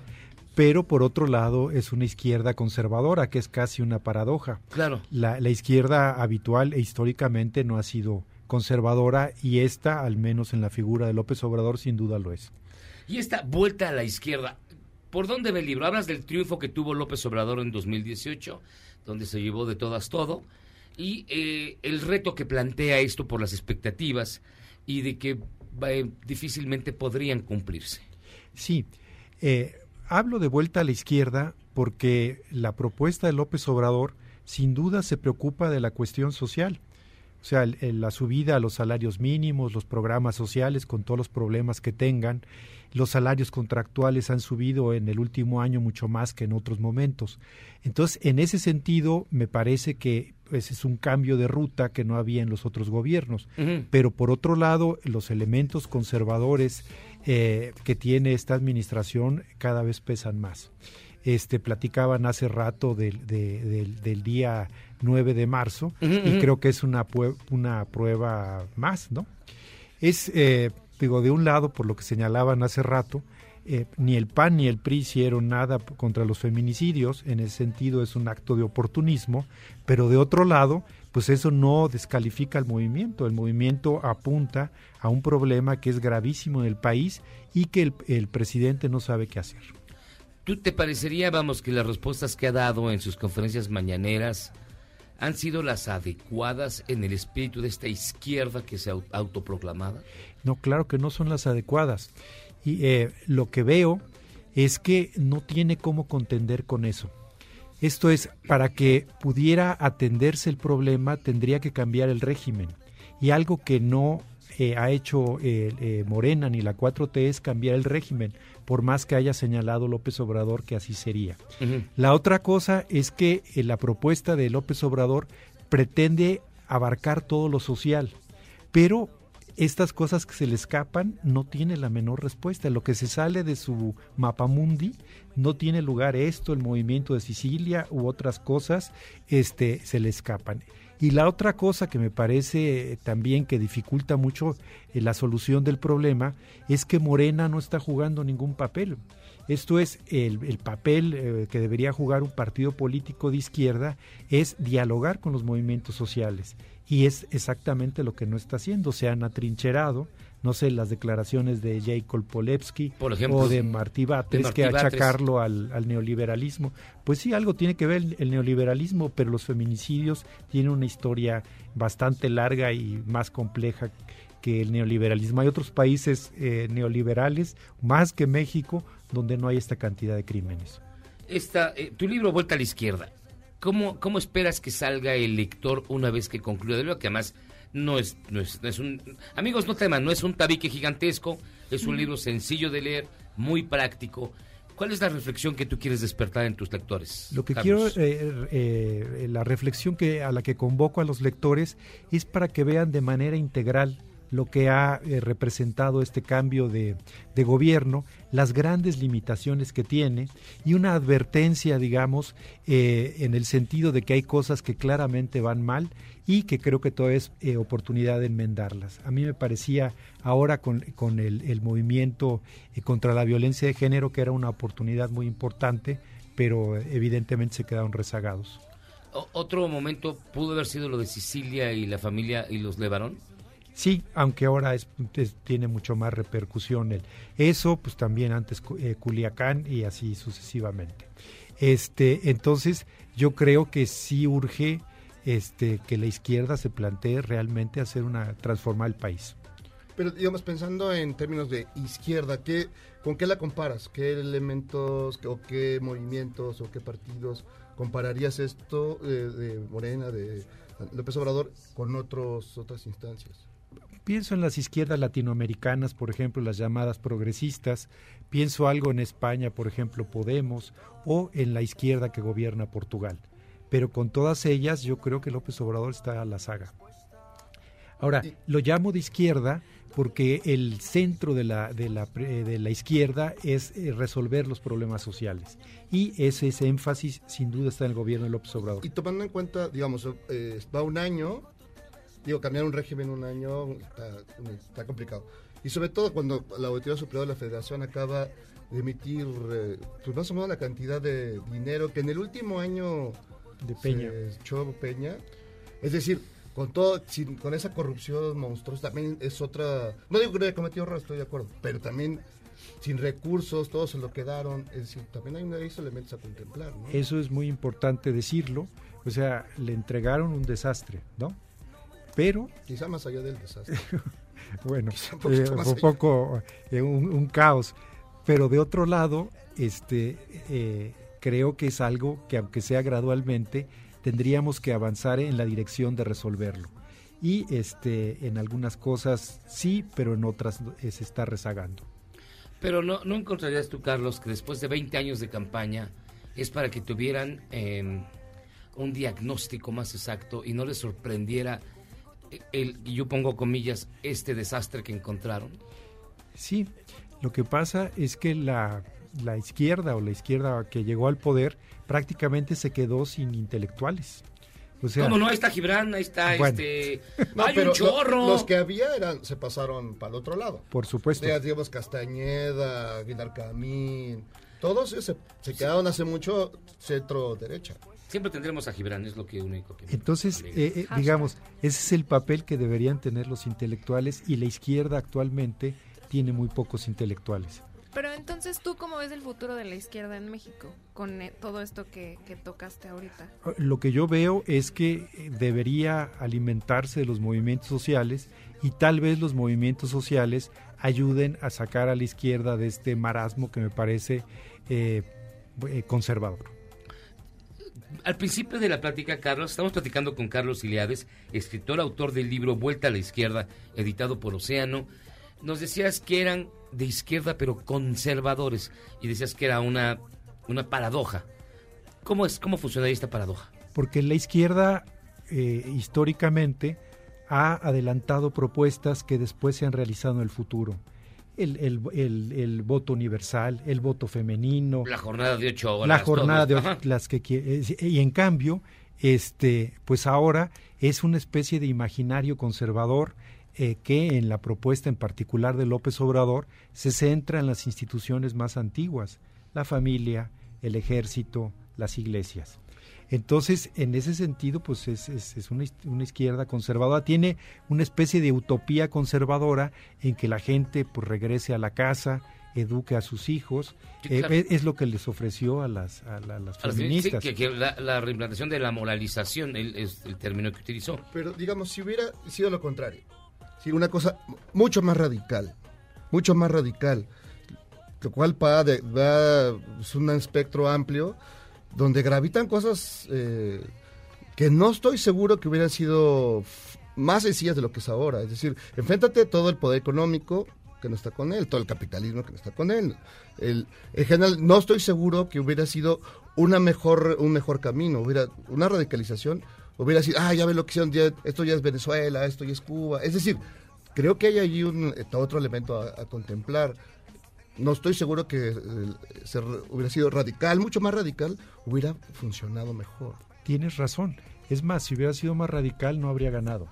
pero por otro lado es una izquierda conservadora, que es casi una paradoja. Claro. La, la izquierda habitual e históricamente no ha sido conservadora y esta, al menos en la figura de López Obrador, sin duda lo es. Y esta vuelta a la izquierda, ¿por dónde ve el libro? Hablas del triunfo que tuvo López Obrador en 2018, donde se llevó de todas todo, y eh, el reto que plantea esto por las expectativas y de que eh, difícilmente podrían cumplirse. Sí, eh, hablo de vuelta a la izquierda porque la propuesta de López Obrador sin duda se preocupa de la cuestión social. O sea, el- la subida a los salarios mínimos, los programas sociales con todos los problemas que tengan, los salarios contractuales han subido en el último año mucho más que en otros momentos. Entonces, en ese sentido, me parece que pues, es un cambio de ruta que no había en los otros gobiernos. Pero por otro lado, los elementos conservadores eh, que tiene esta administración cada vez pesan más. Este, platicaban hace rato del, de- del, del día 9 de marzo y creo que es una, una prueba más, ¿no? Es, eh, digo, de un lado, por lo que señalaban hace rato, eh, ni el PAN ni el PRI hicieron nada contra los feminicidios, en ese sentido es un acto de oportunismo, pero de otro lado, pues eso no descalifica al movimiento, el movimiento apunta a un problema que es gravísimo en el país y que el, el presidente no sabe qué hacer. ¿Tú te parecería, vamos, que las respuestas que ha dado en sus conferencias mañaneras han sido las adecuadas en el espíritu de esta izquierda que se au- autoproclamada? No, claro que no son las adecuadas. Y eh, lo que veo es que no tiene cómo contender con eso. Esto es, para que pudiera atenderse el problema, tendría que cambiar el régimen. Y algo que no eh, ha hecho eh, eh, Morena ni la 4T es cambiar el régimen, por más que haya señalado López Obrador que así sería. La otra cosa es que la propuesta de López Obrador pretende abarcar todo lo social, pero estas cosas que se le escapan no tiene la menor respuesta. Lo que se sale de su mapamundi no tiene lugar esto, el movimiento de Sicilia u otras cosas, este, se le escapan. Y la otra cosa que me parece también que dificulta mucho eh, la solución del problema es que Morena no está jugando ningún papel. Esto es el, el papel eh, que debería jugar un partido político de izquierda, es dialogar con los movimientos sociales. Y es exactamente lo que no está haciendo. Se han atrincherado, no sé, las declaraciones de Jacob Polevsky Por ejemplo, o de Martí Batres, Martí que Batres. achacarlo al, al neoliberalismo. Pues sí, algo tiene que ver el, el neoliberalismo, pero los feminicidios tienen una historia bastante larga y más compleja que el neoliberalismo. Hay otros países eh, neoliberales, más que México, donde no hay esta cantidad de crímenes. Esta, eh, tu libro Vuelta a la Izquierda, ¿cómo, ¿cómo esperas que salga el lector una vez que concluya? De lo que además no es, no es, no es un... Amigos, no teman, no es un tabique gigantesco, es un libro sencillo de leer, muy práctico. ¿Cuál es la reflexión que tú quieres despertar en tus lectores? Lo que Carlos? quiero, eh, eh, la reflexión que a la que convoco a los lectores es para que vean de manera integral lo que ha eh, representado este cambio de, de gobierno, las grandes limitaciones que tiene y una advertencia, digamos, eh, en el sentido de que hay cosas que claramente van mal y que creo que todavía es eh, oportunidad de enmendarlas. A mí me parecía ahora con, con el, el movimiento contra la violencia de género que era una oportunidad muy importante, pero evidentemente se quedaron rezagados. ¿Otro momento pudo haber sido lo de Sicilia y la familia y los Levarón? Sí, aunque ahora es, es- tiene mucho más repercusión el, eso, pues también antes eh, Culiacán y así sucesivamente. Este, entonces yo creo que sí urge este que la izquierda se plantee realmente hacer una transformar el país. Pero digamos, pensando en términos de izquierda, ¿qué, ¿con qué la comparas? ¿Qué elementos o qué movimientos o qué partidos compararías esto eh, de Morena, de López Obrador, con otros, otras instancias? Pienso en las izquierdas latinoamericanas, por ejemplo, las llamadas progresistas, pienso algo en España, por ejemplo, Podemos, o en la izquierda que gobierna Portugal. Pero con todas ellas yo creo que López Obrador está a la saga. Ahora, lo llamo de izquierda porque el centro de la, de la, de la izquierda es eh, resolver los problemas sociales. Y ese, ese énfasis sin duda está en el gobierno de López Obrador. Y tomando en cuenta, digamos, eh, va un año, digo, cambiar un régimen un año está, está complicado. Y sobre todo cuando la Auditoría Superior de la Federación acaba de emitir, eh, pues más o menos la cantidad de dinero que en el último año de Peña. echó Peña. Es decir, con todo, sin- con esa corrupción monstruosa, también es otra. No digo que no haya cometido error, estoy de acuerdo, pero también sin recursos, todos se lo quedaron. Es decir, también hay unos elementos a contemplar, ¿no? Eso es muy importante decirlo. O sea, le entregaron un desastre, ¿no? Pero, Quizá más allá del desastre. bueno, un eh, un poco eh, un, un caos. Pero de otro lado, este, eh, creo que es algo que aunque sea gradualmente, tendríamos que avanzar en la dirección de resolverlo. Y este, en algunas cosas sí, pero en otras se está rezagando. Pero no, ¿no encontrarías tú, Carlos, que después de 20 años de campaña es para que tuvieran eh, un diagnóstico más exacto y no les sorprendiera el, y yo pongo comillas, este desastre que encontraron? Sí, lo que pasa es que la, la izquierda o la izquierda que llegó al poder prácticamente se quedó sin intelectuales. O sea, ¿Cómo no? Ahí está Gibran, ahí está Bueno. este... No, ¡Hay pero un chorro! lo- los que había eran, se pasaron para el otro lado. Por supuesto. Ya, digamos, Castañeda, Aguilar Camín, todos se, se quedaron hace mucho centro-derecha. Siempre tendremos a Gibran, es lo que único que... Entonces, eh, eh, digamos, ese es el papel que deberían tener los intelectuales y la izquierda actualmente tiene muy pocos intelectuales. Pero entonces, ¿tú cómo ves el futuro de la izquierda en México con eh, todo esto que, que tocaste ahorita? Lo que yo veo es que debería alimentarse de los movimientos sociales y tal vez los movimientos sociales ayuden a sacar a la izquierda de este marasmo que me parece eh, conservador. Al principio de la plática, Carlos, estamos platicando con Carlos Iliades, escritor, autor del libro Vuelta a la Izquierda, editado por Océano. Nos decías que eran de izquierda, pero conservadores, y decías que era una, una paradoja. ¿Cómo, es, ¿Cómo funcionaría esta paradoja? Porque la izquierda, eh, históricamente, ha adelantado propuestas que después se han realizado en el futuro. El, el, el, el voto universal, el voto femenino, La jornada de ocho horas. la jornada de ocho- las que eh, y en cambio este pues ahora es una especie de imaginario conservador eh, que en la propuesta en particular de López Obrador se centra en las instituciones más antiguas la familia el ejército las iglesias entonces en ese sentido pues es, es- es una, una izquierda conservadora tiene una especie de utopía conservadora en que la gente pues regrese a la casa eduque a sus hijos Sí, eh, claro. es, es lo que les ofreció a las, a la- las feministas. sí, que, que la, la reimplantación de la moralización el- es el término que utilizó. Pero digamos, si hubiera sido lo contrario, si una cosa mucho más radical, mucho más radical, lo cual va, de, va es un espectro amplio donde gravitan cosas eh, que no estoy seguro que hubieran sido más sencillas de lo que es ahora. Es decir, enfréntate todo el poder económico que no está con él, todo el capitalismo que no está con él. En general, no estoy seguro que hubiera sido una mejor, un mejor camino, hubiera una radicalización, hubiera sido, ah, ya ve lo que hicieron, ya- esto ya es Venezuela, esto ya es Cuba. Es decir, creo que hay allí eh, otro elemento a contemplar. No estoy seguro que eh, se hubiera sido radical, mucho más radical, hubiera funcionado mejor. Tienes razón. Es más, si hubiera sido más radical no habría ganado.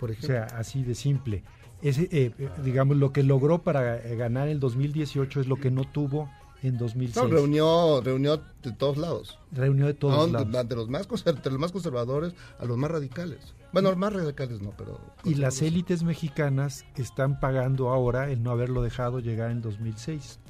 Por O ejemplo. sea, así de simple. Ese, eh, eh, digamos, lo que logró para eh, ganar el 2018 es lo que no tuvo en 2006. No, reunió, reunió de todos lados. Reunió de todos No, lados. De, los más de los más conservadores a los más radicales. Bueno, más radicales no, pero... Y las élites mexicanas están pagando ahora el no haberlo dejado llegar en 2006.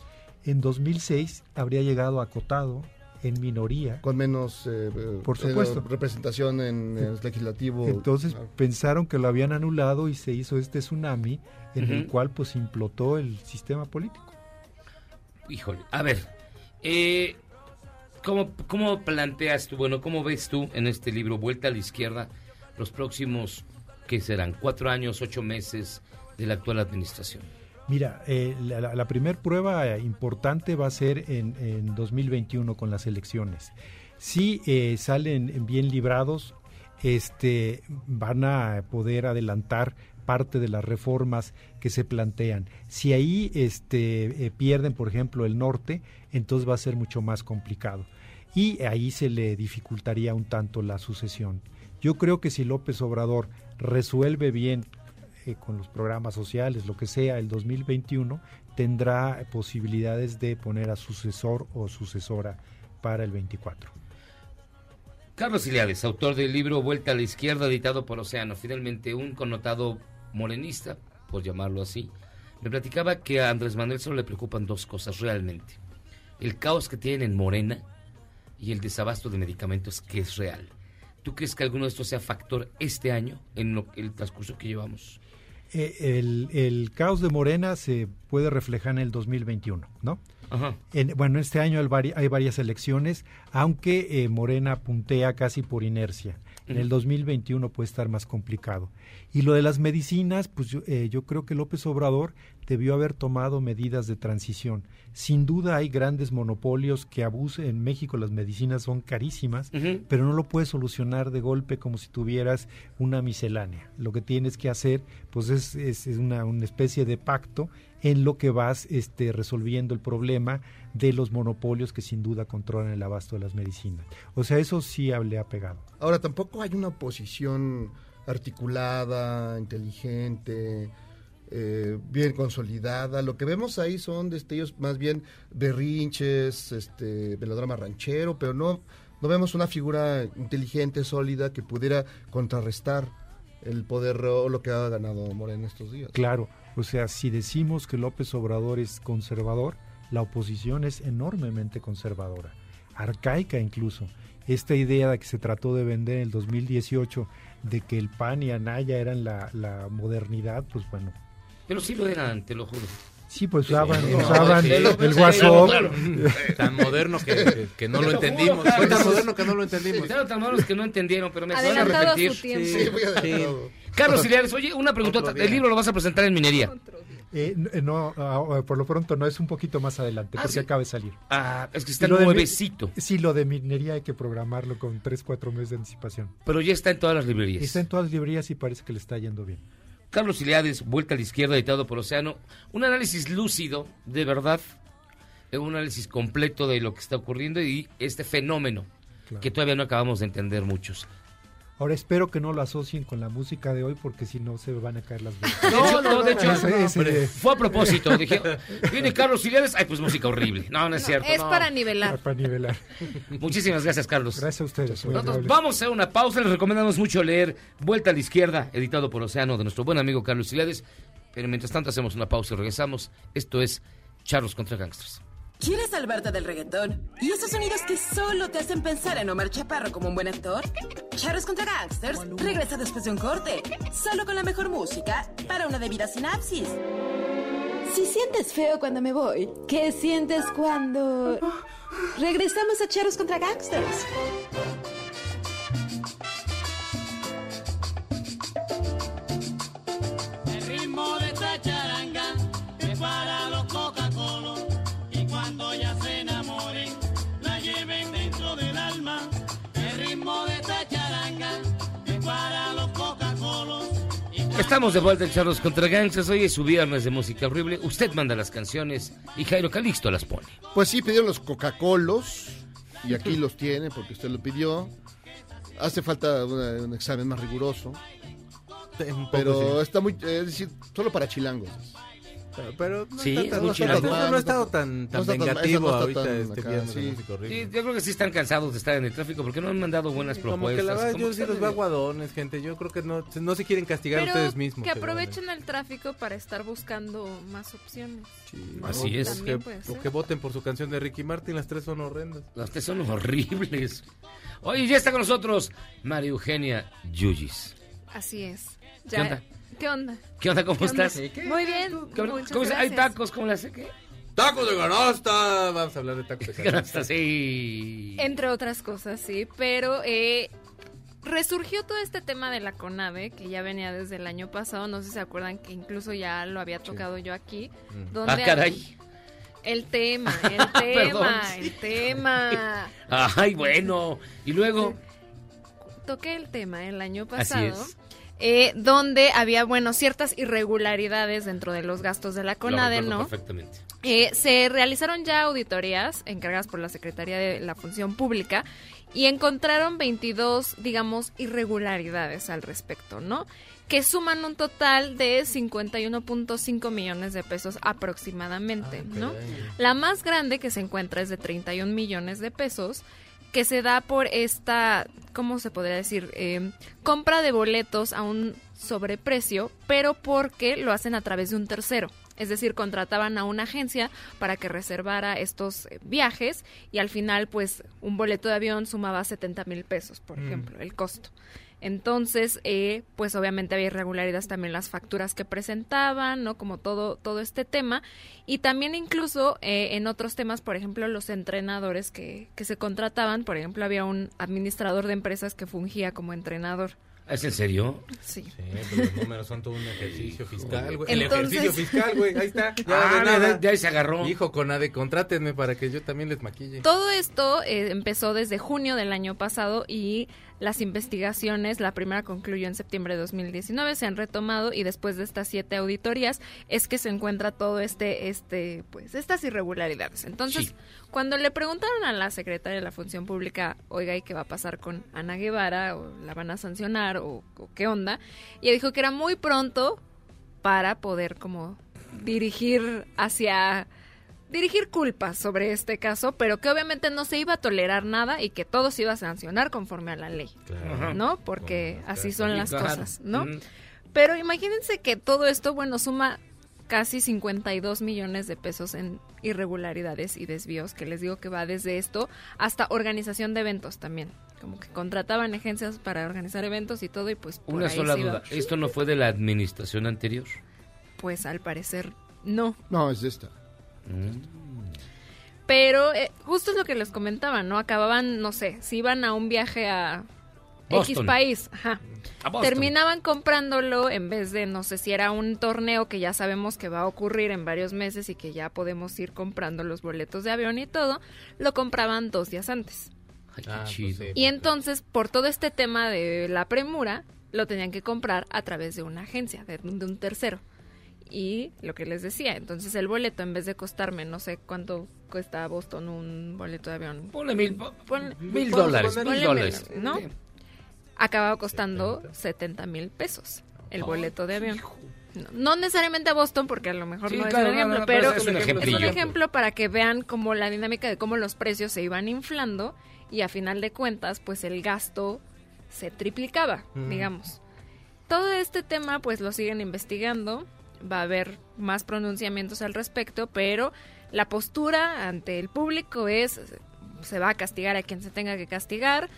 En 2006 habría llegado acotado, en minoría. Con menos eh, Por eh, supuesto. representación en el legislativo. Entonces Claro. pensaron que lo habían anulado y se hizo este tsunami en el cual pues implotó el sistema político. Híjole, a ver, eh, ¿cómo, ¿cómo planteas tú, bueno, cómo ves tú en este libro Vuelta a la Izquierda los próximos, ¿qué serán? Cuatro años, ocho meses de la actual administración. Mira, eh, la, la- la primer prueba eh, importante va a ser en, en 2021 con las elecciones. Si eh, salen bien librados, este, van a poder adelantar parte de las reformas que se plantean. Si ahí este, pierden, por ejemplo, el norte, entonces va a ser mucho más complicado. Y ahí se le dificultaría un tanto la sucesión. Yo creo que si López Obrador resuelve bien eh, con los programas sociales, lo que sea, el 2021, tendrá posibilidades de poner a sucesor o sucesora para el 24. Carlos Iliades, autor del libro Vuelta a la Izquierda, editado por Océano, finalmente un connotado morenista, por llamarlo así, me platicaba que a Andrés Manuel solo le preocupan dos cosas realmente. El caos que tienen en Morena y el desabasto de medicamentos que es real. ¿Tú crees que alguno de estos sea factor este año en lo, el transcurso que llevamos? Eh, el, el caos de Morena se puede reflejar en el 2021, ¿no? Ajá. En- bueno, este año hay, vari- hay varias elecciones, aunque eh, Morena puntea casi por inercia. En el 2021 puede estar más complicado. Y lo de las medicinas, pues yo, eh, yo creo que López Obrador debió haber tomado medidas de transición. Sin duda hay grandes monopolios que abusan. En México las medicinas son carísimas, pero no lo puedes solucionar de golpe como si tuvieras una miscelánea. Lo que tienes que hacer, pues es, es- es una, una especie de pacto en lo que vas este, resolviendo el problema de los monopolios que sin duda controlan el abasto de las medicinas. O sea, eso sí le ha pegado. Ahora, tampoco hay una oposición articulada, inteligente, eh, bien consolidada. Lo que vemos ahí son destellos más bien berrinches, este, melodrama ranchero, pero no, no vemos una figura inteligente, sólida, que pudiera contrarrestar el poder o lo que ha ganado Morena estos días. Claro, o sea, si decimos que López Obrador es conservador, la oposición es enormemente conservadora, arcaica incluso. Esta idea que se trató de vender en el 2018 de que el PAN y Anaya eran la, la modernidad, pues bueno, Pero sí lo eran, te lo juro. Sí, pues usaban, Sí, usaban sí, el, sí, el sí, WhatsApp. claro. Tan moderno que, que- que no lo juro, entendimos. claro. Fue tan moderno que no lo entendimos. Claro, tan modernos que no entendieron, pero me van a Adelantado a repetir. su tiempo. Sí, adelantado. Carlos Iliares, oye, una preguntota. El libro lo vas a presentar en minería. Eh, n- no, ah, por lo pronto no, es un poquito más adelante, Ah, porque sí. acaba de salir. Ah, es que está lo de nuevecito. Sí, lo de minería hay que programarlo con 3, 4 meses de anticipación. Pero ya está en todas las librerías. Está en todas las librerías y parece que le está yendo bien. Carlos Iliades, Vuelta a la Izquierda, editado por Océano. Un análisis lúcido, de verdad. eh, Un análisis completo de lo que está ocurriendo y este fenómeno Claro. que todavía no acabamos de entender muchos. Ahora espero que no lo asocien con la música de hoy porque si no se van a caer las hecho, no, de hecho, fue a propósito. Dije, viene Carlos Iliades, ay, pues música horrible. No, no es cierto. Es no. para nivelar. Para nivelar. Muchísimas gracias, Carlos. Gracias a ustedes. Nosotros vamos a hacer una pausa. Les recomendamos mucho leer Vuelta a la Izquierda, editado por Océano, de nuestro buen amigo Carlos Iliades. Pero mientras tanto hacemos una pausa y regresamos. Esto es Charlos contra Gangsters. ¿Quieres salvarte del reggaetón? ¿Y esos sonidos que solo te hacen pensar en Omar Chaparro como un buen actor? Charros contra Gangsters regresa después de un corte, solo con la mejor música para una debida sinapsis. Si sientes feo cuando me voy, ¿qué sientes cuando... Regresamos a Charros contra Gangsters? Estamos de vuelta en Charlos contra Gangsters. Hoy es su viernes de música horrible. Usted manda las canciones y Jairo Calixto las pone. Pues sí, pidieron los Coca-Colos y aquí los tiene porque usted lo pidió. Hace falta una- un examen más riguroso. poco Pero sí. está muy, eh, es decir, solo para chilangos. Pero no Sí, está tan, muy no, está chilango. tan- no ha estado tan, tan vengativo ahorita tan este acá, viernes de sí. música horrible. Sí, yo creo que sí están cansados de estar en el tráfico porque no han mandado buenas Como propuestas. que la verdad Como yo que sí los veo aguadones, gente. Yo creo que no, no se quieren castigar Pero ustedes mismos. que aprovechen el tráfico para estar buscando más opciones. Así es. Que- o que voten por su canción de Ricky Martin, las tres son horrendas. Las tres son horribles. Oye, ya está con nosotros María Eugenia Yuyis. Así es. ¿Qué onda? ¿Qué onda? ¿Qué onda? ¿Cómo ¿Qué onda? estás? Muy bien. ¿Cómo, muchas cómo se- ¿Hay tacos? ¿Cómo le hace qué? ¡Tacos de canasta! Vamos a hablar de tacos de canasta. Sí. Entre otras cosas, sí. Pero eh, resurgió todo este tema de la CONAVE, que ya venía desde el año pasado. No sé si se acuerdan que incluso ya lo había tocado yo aquí. Mm. donde Ah, caray. El tema, el tema, sí. el tema. Ay, bueno. Y luego, Toqué el tema el año Así pasado. es. Eh, donde había, bueno, ciertas irregularidades dentro de los gastos de la CONADE, ¿no? perfectamente. Eh, se realizaron ya auditorías encargadas por la Secretaría de la Función Pública y encontraron 22, digamos, irregularidades al respecto, ¿no? Que suman un total de 51.5 millones de pesos aproximadamente, ¿no? La más grande que se encuentra es de 31 millones de pesos, que se da por esta, ¿cómo se podría decir? Eh, compra de boletos a un sobreprecio, pero porque lo hacen a través de un tercero. Es decir, contrataban a una agencia para que reservara estos eh, viajes y al final, pues, un boleto de avión sumaba 70 mil pesos, por Mm. ejemplo, el costo. Entonces, eh, pues obviamente había irregularidades también en las facturas que presentaban, ¿no? Como todo, todo este tema. Y también incluso eh, en otros temas, por ejemplo, los entrenadores que, que se contrataban, por ejemplo, había un administrador de empresas que fungía como entrenador. ¿Es en serio? Sí. Sí, pero los números son todo un ejercicio fiscal, güey. El Entonces- ejercicio fiscal, güey. Ahí está. Ya Ah, de nada. de ahí se agarró. Hijo, Conade, contrátenme para que yo también les maquille. Todo esto eh, empezó desde junio del año pasado y las investigaciones, la primera concluyó en septiembre de 2019, se han retomado y después de estas siete auditorías es que se encuentra todo este, este, pues, estas irregularidades. Entonces, Sí. cuando le preguntaron a la secretaria de la Función Pública, oiga, ¿y qué va a pasar con Ana Guevara? ¿O la van a sancionar? ¿O, o qué onda? Y ella dijo que era muy pronto para poder como dirigir hacia dirigir culpas sobre este caso, pero que obviamente no se iba a tolerar nada y que todo se iba a sancionar conforme a la ley, Claro. ¿no? Porque así son las claro. cosas, ¿no? Mm. Pero imagínense que todo esto, bueno, suma casi 52 millones de pesos en irregularidades y desvíos, que les digo que va desde esto hasta organización de eventos también. Como que contrataban agencias para organizar eventos y todo y pues por Una ahí sola se iba. duda. ¿Esto no fue de la administración anterior? Pues al parecer no. No, es de esta. Pero eh, justo es lo que les comentaba, ¿no? Acababan, no sé, si iban a un viaje a X país. Ajá. Terminaban comprándolo en vez de, no sé si era un torneo que ya sabemos que va a ocurrir en varios meses y que ya podemos ir comprando los boletos de avión y todo, lo compraban dos días antes. Ay, qué Ah, pues sí. Y entonces, por todo este tema de la premura, lo tenían que comprar a través de una agencia, de, de un tercero. Y lo que les decía, entonces el boleto, en vez de costarme, no sé cuánto cuesta a Boston un boleto de avión. Ponle mil, Ponle- mil ponle- dólares, ponle mil dólares. menos, ¿no? Acababa costando 70 mil pesos el boleto de avión. No, no necesariamente a Boston, porque a lo mejor Sí, no claro, es un ejemplo, no, pero pero es un es ejemplillo. un ejemplo para que vean como la dinámica de cómo los precios se iban inflando y a final de cuentas, pues el gasto se triplicaba, Mm. digamos. Todo este tema, pues lo siguen investigando, va a haber más pronunciamientos al respecto, pero la postura ante el público es, se va a castigar a quien se tenga que castigar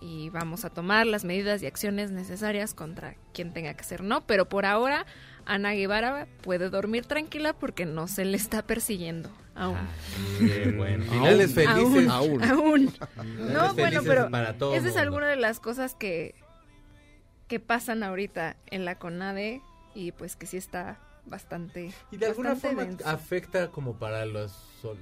y vamos a tomar las medidas y acciones necesarias contra quien tenga que ser, ¿no? Pero por ahora, Ana Guevara puede dormir tranquila porque no se le está persiguiendo aún. Qué bueno. Finales felices. Aún. aún. No, bueno, pero para todo esa es alguna de las cosas que, que pasan ahorita en la CONADE y pues que sí está bastante Y de alguna forma denso. afecta como para los,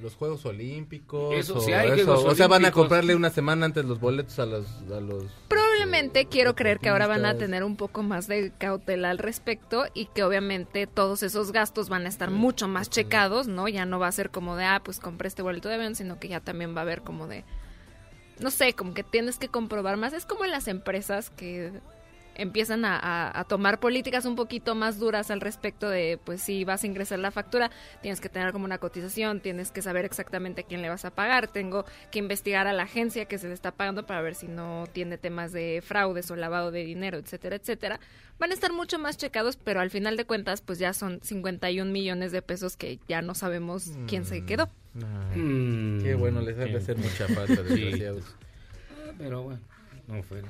los Juegos Olímpicos. Eso, o, sí hay eso. Juegos o sea, van a comprarle una semana antes los boletos a los... A los Probablemente quiero creer que ahora van a tener un poco más de cautela al respecto y que obviamente todos esos gastos van a estar mucho más checados, ¿no? Ya no va a ser como de, ah, pues compré este boleto de avión, sino que ya también va a haber como de, no sé, como que tienes que comprobar más. Es como en las empresas que empiezan a, a- a tomar políticas un poquito más duras al respecto de, pues si vas a ingresar la factura, tienes que tener como una cotización, tienes que saber exactamente a quién le vas a pagar, tengo que investigar a la agencia que se le está pagando para ver si no tiene temas de fraudes o lavado de dinero, etcétera, etcétera. Van a estar mucho más checados, pero al final de cuentas, pues ya son 51 millones de pesos que ya no sabemos quién se quedó. Ay, Mm, qué bueno, les ha de hacer mucha falta, Sí. desgraciados. Ah, Pero bueno, no fue.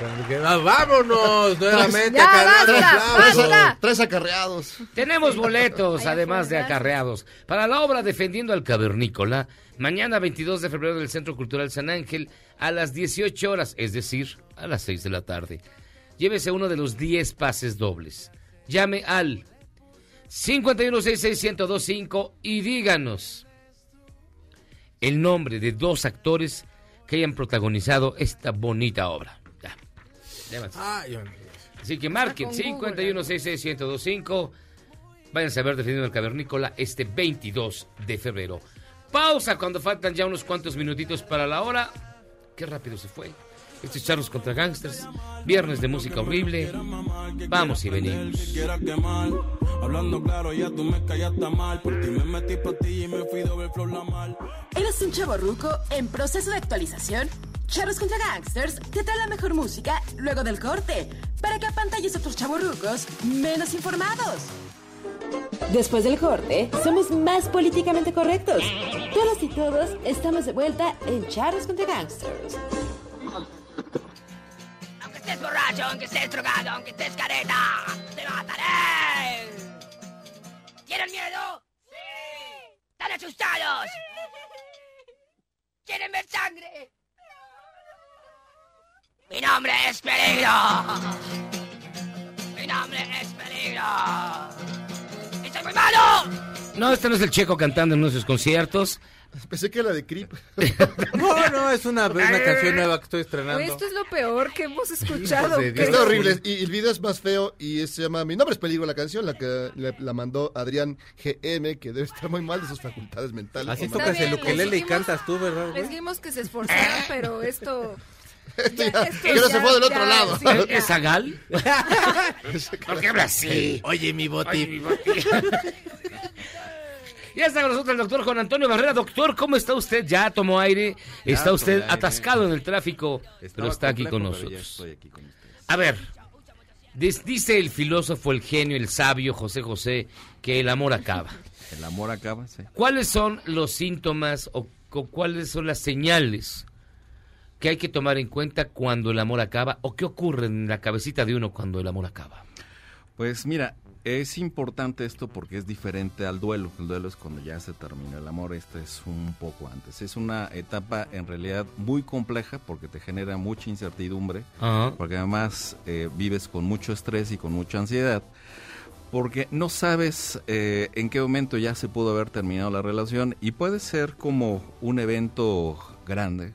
¡Vámonos! Nuevamente. Ya, cargando basta, aplausos. basta. Tres acarreados. Tenemos boletos, además de acarreados, para la obra Defendiendo al Cavernícola, mañana 22 de febrero del Centro Cultural San Ángel a las 18 horas, es decir, a las 6 de la tarde. Llévese uno de los 10 pases dobles. Llame al 51661025 y díganos el nombre de dos actores que hayan protagonizado esta bonita obra. Ay, hombre. Así que marquen con Google, 51661025. Váyanse a ver Defendiendo el Cavernícola este 22 de febrero. Pausa cuando faltan ya unos cuantos minutitos para la hora. Qué rápido se fue. Estos charros contra gangsters. Viernes de música horrible. Vamos y venimos. Hablando claro, ya tú me callaste mal. Por ti me metí ti y me fui doble flor la mal. ¿Eres un chavo ruco en proceso de actualización? Charros contra Gangsters te trae la mejor música luego del corte para que apantalles a otros chavos rucos menos informados. Después del corte, somos más políticamente correctos. Todas y todos estamos de vuelta en Charros contra Gangsters. Aunque estés borracho, aunque estés drogado, aunque estés careta, te mataré. ¿Tienen miedo? Sí. ¿Están asustados? ¿Quieren ver sangre? Mi nombre es Peligro. Mi nombre es Peligro. ¡Y soy muy malo! No, este no es el checo cantando en nuestros conciertos. Pensé que era de Creep. No, no, es una, una canción nueva que estoy estrenando. Esto es lo peor que hemos escuchado. de. Está horrible. Y el video es más feo y es- se llama Mi nombre es Peligro la canción, la que le- la mandó Adrián GM, que debe estar muy mal de sus facultades mentales. Así tocas el ukelele y cantas tú, ¿verdad? güey? Les dijimos que se esforzaran, pero esto... No se fue del otro ya, lado. ¿Es, Zagal? ¿Por qué habla así? Oye, mi boti. Ay, mi boti. Ya está con nosotros el doctor Juan Antonio Barrera. Doctor, ¿cómo está usted? ¿Ya tomó aire? ¿Está usted aire. atascado en el tráfico? pero está aquí con pero nosotros. estoy aquí con. A ver, dice el filósofo, el genio, el sabio José José que el amor acaba. El amor acaba, sí. ¿Cuáles son los síntomas o, o cuáles son las señales que hay que tomar en cuenta cuando el amor acaba o qué ocurre en la cabecita de uno cuando el amor acaba? Pues mira, Es importante esto porque es diferente al duelo. El duelo es cuando ya se termina el amor, este es un poco antes. Es una etapa en realidad muy compleja porque te genera mucha incertidumbre, porque además eh, vives con mucho estrés y con mucha ansiedad, porque no sabes eh, en qué momento ya se pudo haber terminado la relación y puede ser como un evento grande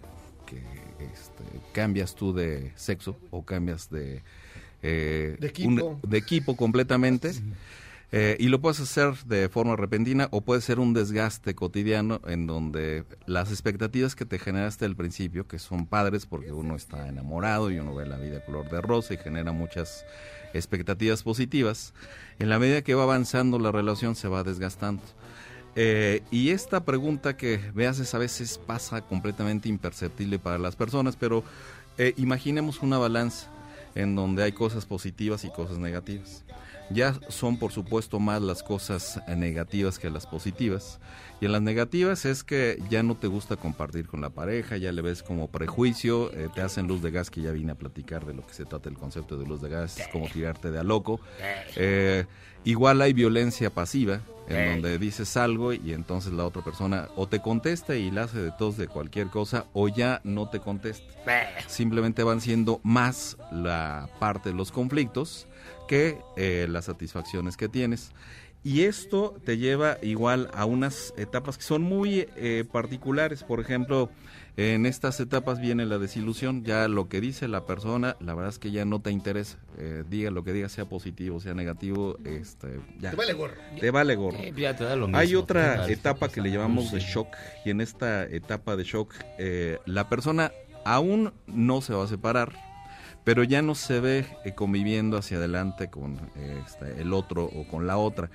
cambias tú de sexo o cambias de, eh, De equipo. un- de equipo completamente. Eh, y lo puedes hacer de forma repentina o puede ser un desgaste cotidiano en donde las expectativas que te generaste al principio, que son padres porque uno está enamorado y uno ve la vida color de rosa y genera muchas expectativas positivas, en la medida que va avanzando la relación se va desgastando. Eh, y esta pregunta que me haces a veces pasa completamente imperceptible para las personas, pero eh, imaginemos una balanza en donde hay cosas positivas y cosas negativas. Ya son por supuesto más las cosas negativas que las positivas. Y en las negativas es que ya no te gusta compartir con la pareja, ya le ves como prejuicio, eh, te hacen luz de gas, que ya vine a platicar de lo que se trata el concepto de luz de gas, es como tirarte de a loco. Eh, igual hay violencia pasiva, en donde dices algo y entonces la otra persona o te contesta y la hace de tos de cualquier cosa o ya no te contesta. Simplemente van siendo más la parte de los conflictos que eh, las satisfacciones que tienes. Y esto te lleva igual a unas etapas que son muy eh, particulares. Por ejemplo, en estas etapas viene la desilusión. Ya lo que dice la persona, la verdad es que ya no te interesa. Eh, diga lo que diga, sea positivo, sea negativo, este, ya. Te vale gorro. Te vale gorro. Eh, ya te da lo Hay mismo. otra Vale. etapa que le llamamos de shock y en esta etapa de shock eh, la persona aún no se va a separar, pero ya no se ve eh, conviviendo hacia adelante con eh, este, el otro o con la otra.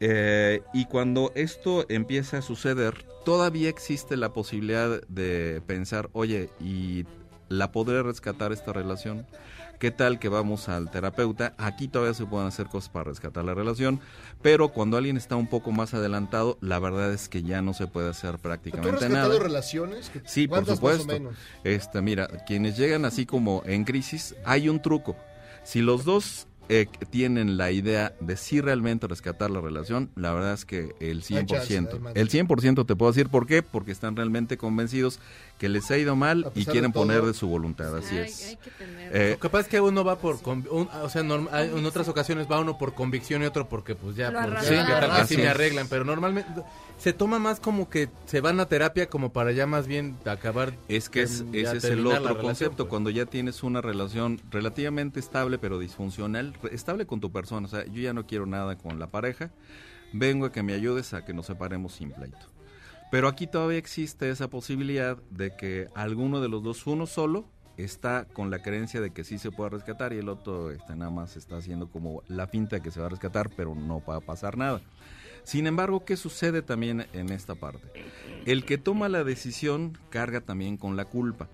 Eh, y cuando esto empieza a suceder, todavía existe la posibilidad de pensar, oye, ¿y la podré rescatar esta relación? ¿Qué tal que vamos al terapeuta? Aquí todavía se pueden hacer cosas para rescatar la relación, pero cuando alguien está un poco más adelantado, la verdad es que ya no se puede hacer ¿Tú has prácticamente rescatado nada. relaciones? ¿Qué- Sí, por cuántas más o supuesto. menos? Este, mira, quienes llegan así como en crisis, hay un truco. Si los dos eh, tienen la idea de si realmente rescatar la relación, la verdad es que el 100%, Hay chance, hay el 100% te puedo decir por qué, porque están realmente convencidos que les ha ido mal y quieren poner de su voluntad, así Hay- es. hay que Eh, Lo que pasa es que uno va por, conv- un- o sea, norm- en otras ocasiones va uno por convicción y otro porque pues ya, Lo por- arrastran. ya, ¿qué tal que Así sí me arreglan, pero normalmente se toma más como que se van a terapia como para ya más bien acabar. Es que es, ese es el otro relación, concepto, pues. cuando ya tienes una relación relativamente estable pero disfuncional, estable con tu persona, o sea, yo ya no quiero nada con la pareja, vengo a que me ayudes a que nos separemos sin pleito. Pero aquí todavía existe esa posibilidad de que alguno de los dos, uno solo, está con la creencia de que sí se puede rescatar y el otro este, nada más está haciendo como la finta de que se va a rescatar, pero no va a pasar nada. Sin embargo, ¿qué sucede también en esta parte? El que toma la decisión carga también con la culpa.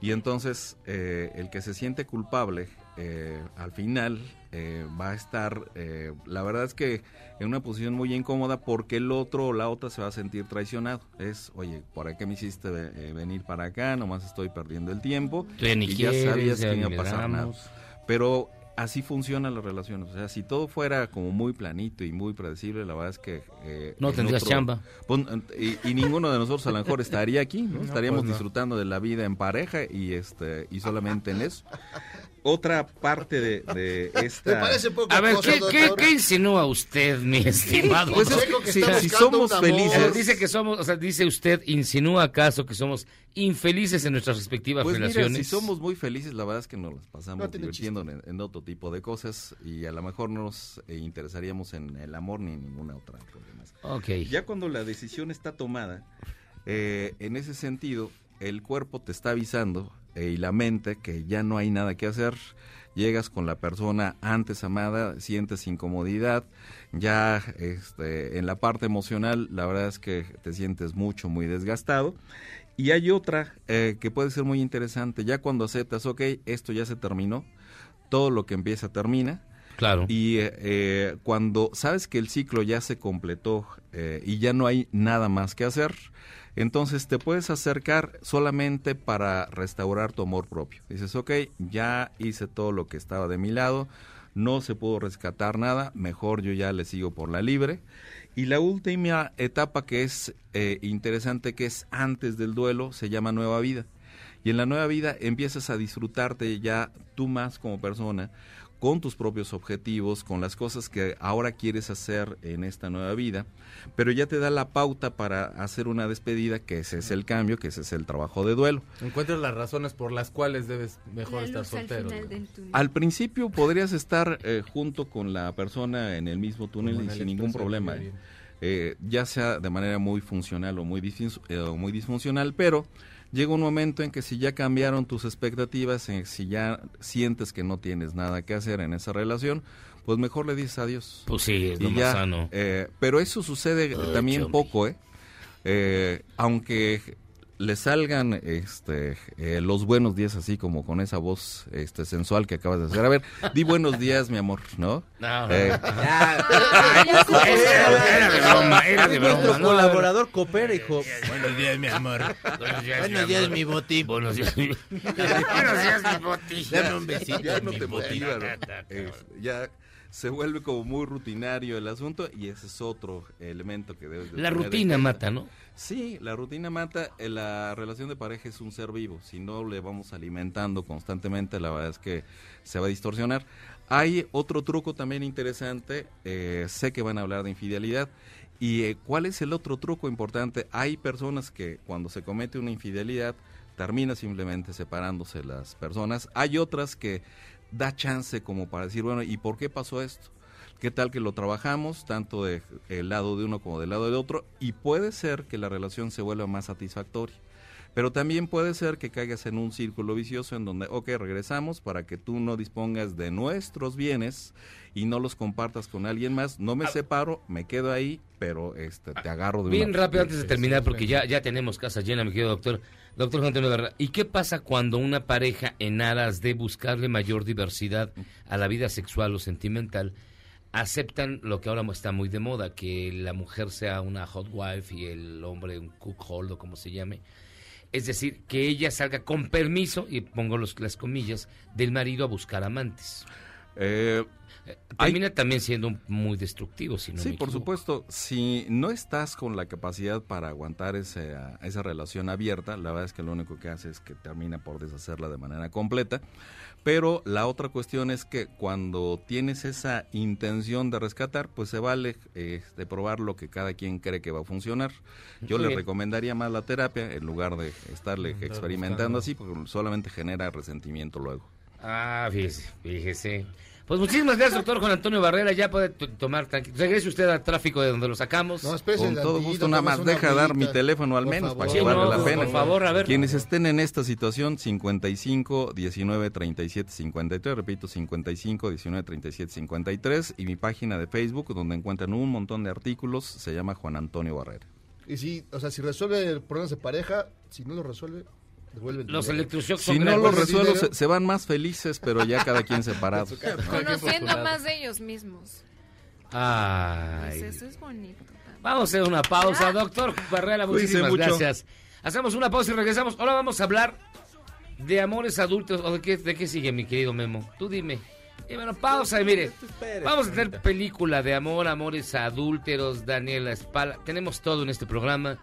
Y entonces eh, el que se siente culpable eh, al final eh, va a estar, eh, la verdad es que en una posición muy incómoda porque el otro o la otra se va a sentir traicionado. Es, oye, ¿por qué me hiciste eh, venir para acá? Nomás estoy perdiendo el tiempo. Ni y ya quieres, sabías ya que no ni iba a pasar nada. Pero así funcionan las relaciones. O sea, si todo fuera como muy planito y muy predecible, la verdad es que... eh, No en tendrías chamba. Pues, y, y ninguno de nosotros a lo mejor estaría aquí, ¿no? No, Estaríamos pues no. disfrutando de la vida en pareja y este y solamente en eso. Otra parte de, de esta... ¿Te parece poco A ver, cosa, ¿qué, qué, doctor? qué insinúa usted, mi estimado? Pues es que si, si somos amor. Felices... dice que somos, o sea, dice usted, insinúa acaso que somos infelices en nuestras respectivas Pues mira, relaciones. si somos muy felices, la verdad es que nos las pasamos No divirtiendo en, en otro tipo de cosas y a lo mejor no nos eh, interesaríamos en el amor ni en ninguna otra cosa. Ya cuando la decisión está tomada, eh, en ese sentido, el cuerpo te está avisando y la mente que ya no hay nada que hacer. Llegas con la persona antes amada, sientes incomodidad, ya este, en la parte emocional, la verdad es que te sientes mucho, muy desgastado. Y hay otra eh, que puede ser muy interesante, ya cuando aceptas, ok, esto ya se terminó, todo lo que empieza termina. Claro. Y eh, eh, cuando sabes que el ciclo ya se completó eh, y ya no hay nada más que hacer, entonces te puedes acercar solamente para restaurar tu amor propio. Dices, ok, ya hice todo lo que estaba de mi lado, no se pudo rescatar nada, mejor yo ya le sigo por la libre. Y la última etapa que es eh, interesante, que es antes del duelo, se llama nueva vida. Y en la nueva vida empiezas a disfrutarte ya tú más como persona, con tus propios objetivos, con las cosas que ahora quieres hacer en esta nueva vida, pero ya te da la pauta para hacer una despedida, que ese es el cambio, que ese es el trabajo de duelo. Encuentras las razones por las cuales debes mejor La estar al soltero. Al principio podrías estar eh, junto con la persona en el mismo túnel y sin ningún problema, eh. ya sea de manera muy funcional o muy, eh, o muy disfuncional, pero llega un momento en que si ya cambiaron tus expectativas, eh, si ya sientes que no tienes nada que hacer en esa relación, pues mejor le dices adiós. Pues sí, es lo más ya, sano. eh, pero eso sucede Ay, también poco, ¿eh? Eh, Aunque le salgan este eh, los buenos días así como con esa voz este sensual que acabas de hacer. A ver, di buenos días, mi amor, ¿no? No, Eh, Ay, era, era de broma, era de Nuestro broma. ¿no? colaborador coopera, hijo. Buenos días, mi amor. Buenos días, Buenos días, mi boti. Buenos días, mi Buenos días, mi boti. Dame un besito. Ya no te motiva, ¿no? Eh, ya se vuelve como muy rutinario el asunto y ese es otro elemento que debes de La rutina mata, ¿no? Sí, la rutina mata. Eh, La relación de pareja es un ser vivo. Si no le vamos alimentando constantemente, la verdad es que se va a distorsionar. Hay otro truco también interesante. eh, sé que van a hablar de infidelidad. ¿Y eh, cuál es el otro truco importante? Hay personas que cuando se comete una infidelidad termina simplemente separándose las personas. Hay otras que da chance como para decir, bueno, ¿y por qué pasó esto? ¿Qué tal que lo trabajamos tanto de el lado de uno como del lado del otro? Y puede ser que la relación se vuelva más satisfactoria. Pero también puede ser que caigas en un círculo vicioso en donde, ok, regresamos para que tú no dispongas de nuestros bienes y no los compartas con alguien más. No me separo, me quedo ahí, pero este te agarro de Bien una- rápido antes de terminar, porque ya, ya tenemos casa llena, mi querido doctor. Doctor Antonio Barrera, ¿y qué pasa cuando una pareja en aras de buscarle mayor diversidad a la vida sexual o sentimental aceptan lo que ahora está muy de moda, que la mujer sea una hot wife y el hombre un cook hold o como se llame? Es decir, que ella salga con permiso, y pongo los, las comillas, del marido a buscar amantes. Eh, Termina también siendo muy destructivo, si no sí, me por supuesto. Si no estás con la capacidad para aguantar ese, esa relación abierta, la verdad es que lo único que hace es que termina por deshacerla de manera completa. Pero la otra cuestión es que cuando tienes esa intención de rescatar, pues se vale eh, de probar lo que cada quien cree que va a funcionar. Yo le recomendaría más la terapia en lugar de estarle Estar experimentando buscando. así, porque solamente genera resentimiento luego. Ah, fíjese, fíjese. Pues muchísimas gracias, doctor Juan Antonio Barrera. Ya puede tomar tranquilo. Regrese usted al tráfico de donde lo sacamos. Con todo gusto, nada más deja dar mi teléfono al menos para que Sí, valga no, la por pena. favor, a ver. Quienes estén en esta situación, 55 19 37 53, repito, 55 19 37 53, y mi página de Facebook, donde encuentran un montón de artículos, se llama Juan Antonio Barrera. Y si, o sea, si resuelve problemas de pareja, si no lo resuelve, Los electroshocks Si no lo resuelvo, se, se van más felices, pero ya cada quien separado. Conociendo más de ellos mismos. Ay. Pues eso es bonito. Vamos a hacer una pausa, doctor Barrera. Muchísimas gracias. Hacemos una pausa y regresamos. Ahora vamos a hablar de amores adultos. ¿O de qué, de qué sigue, mi querido Memo? Tú dime. Y bueno, pausa y mire. Vamos a tener película de amor, amores adúlteros, Daniela Espala. Tenemos todo en este programa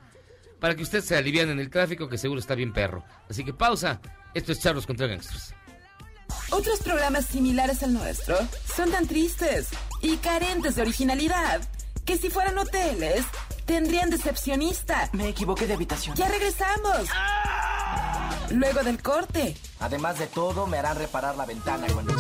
para que usted se aliviane en el tráfico, que seguro está bien perro. Así que pausa. Esto es Charlos contra Gangsters. Otros programas similares al nuestro son tan tristes y carentes de originalidad que si fueran hoteles tendrían decepcionista. Me equivoqué de habitación. Ya regresamos. Luego del corte. Además de todo, me harán reparar la ventana cuando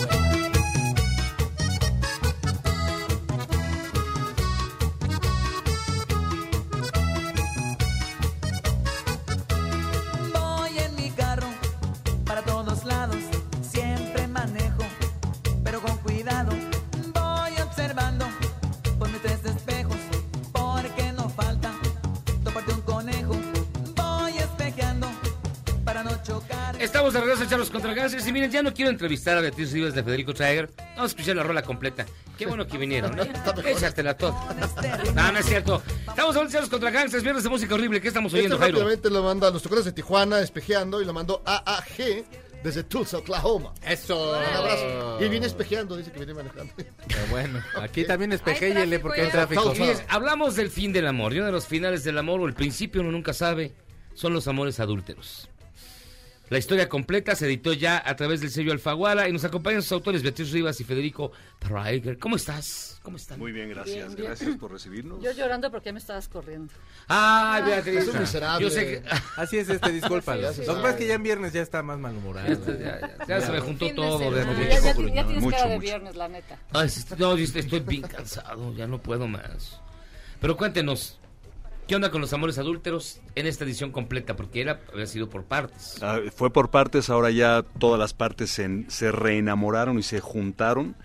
Estamos de regreso a Charlos contra Gangsters. Y miren, ya no quiero entrevistar a Beatriz Rivas de Federico Traeger. Vamos a escuchar la rola completa. Qué bueno que vinieron, ¿no? Échatela toda. No, no es cierto. Estamos hablando de Charlos contra Gangsters, viernes de música horrible. ¿Qué estamos oyendo, Este Jairo? rápidamente lo manda a los tocados de Tijuana, espejeando, y lo mandó AAG desde Tulsa, Oklahoma. Eso. Un abrazo. Y viene espejeando, dice que viene manejando. Pero bueno, aquí también espejéyele porque hay tráfico. Estamos Fíjense, hablamos del fin del amor. Y uno de los finales del amor, o el principio, uno nunca sabe, son los amores adúlteros. La historia completa se editó ya a través del sello Alfaguara y nos acompañan sus autores Beatriz Rivas y Federico Traeger. ¿Cómo estás? ¿Cómo están? Muy bien, gracias. Bien, bien. Gracias por recibirnos. Yo llorando porque ya me estabas corriendo. Ay, Beatriz. Es un miserable. Yo sé que... Así es este, discúlpalo. Sí, Lo que pasa es que ya en viernes ya está más malhumorado. Ya, ya, ya se me juntó de todo. desde- Ya, ya ti- ya tienes Mucho, cara de mucho. viernes, la neta. Ay, no, yo estoy bien cansado, ya no puedo más. Pero cuéntenos, ¿qué onda con los amores adúlteros en esta edición completa? Porque era, había sido por partes. Ah, fue por partes, ahora ya todas las partes se, se reenamoraron y se juntaron.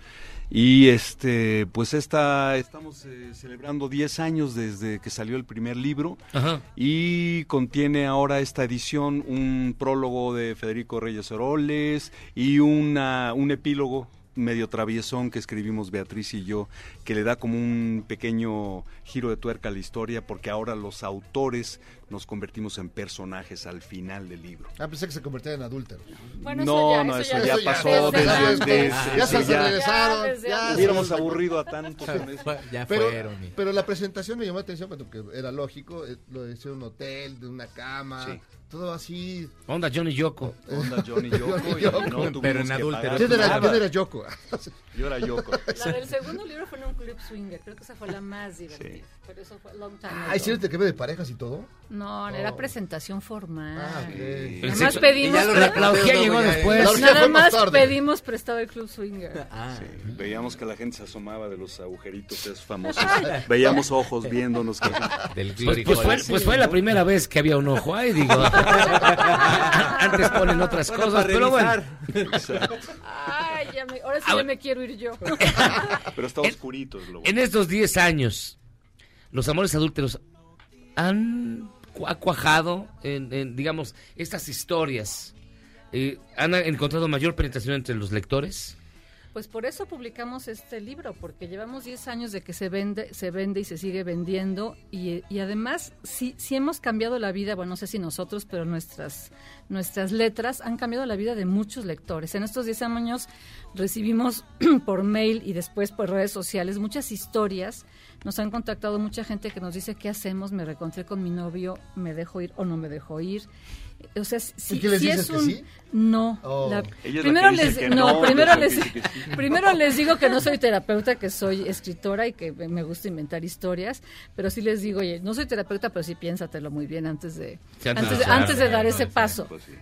Y este, pues esta, estamos eh, celebrando 10 años desde que salió el primer libro Ajá. y contiene ahora esta edición un prólogo de Federico Reyes Oroles y una, un epílogo medio traviesón que escribimos Beatriz y yo, que le da como un pequeño giro de tuerca a la historia, porque ahora los autores nos convertimos en personajes al final del libro. Ah, pensé que se convertía en adúltero. Bueno, no, eso ya, no, eso eso ya, ya, pasó desde desde, antes. desde- Ya sí, se regresaron. ya. Hubiéramos se- aburrido a tantos con eso. Ya Pero, fueron. y- pero la presentación me llamó la atención porque era lógico, eh, lo de ser un hotel, de una cama, Sí. Todo así. Onda Johnny Yoko. Onda Johnny Yoko. y Yoko. no Pero en pagar ¿Quién era, nada. quién era Yoko? Yo era Yoko. La del segundo libro fue en un club swinger. Creo que esa fue la más divertida. Pero eso fue long time Ah. ¿hicieron te que ve de parejas y todo? No, era presentación formal. Ah, ok. El Nada sexo- más pedimos. ya lo La, orgía llegó después. Nada más más pedimos prestado el club swinger. Ah, Sí, veíamos que la gente se asomaba de los agujeritos esos famosos. Veíamos ojos viéndonos. Que... del Pues, pues fue, pues fue la primera vez que había un ojo ahí, digo. Antes ponen otras Bueno, cosas, para pero bueno. Ay, ya me, ahora sí Ah, ya me quiero ir yo. Pero está oscurito. es lo En estos 10 años, los amores adúlteros han cu- ha cuajado en, en, digamos, estas historias. Eh, ¿Han encontrado mayor penetración entre los lectores? Pues por eso publicamos este libro, porque llevamos 10 años de que se vende, se vende y se sigue vendiendo y, además sí hemos cambiado la vida, bueno, no sé si nosotros, pero nuestras, nuestras letras han cambiado la vida de muchos lectores. En estos 10 años recibimos por mail y después por redes sociales muchas historias. Nos han contactado mucha gente que nos dice qué hacemos, me reencontré con mi novio, me dejo ir o no me dejo ir. O sea, si, ¿Y qué les si dices es que un sí? no. Oh. la- primero les no, no, primero les sí. primero les digo que no soy terapeuta, que soy escritora y que me gusta inventar historias, pero sí les digo, oye, no soy terapeuta, pero sí piénsatelo muy bien antes de Sí, antes antes de antes dar ese paso. Pues sí.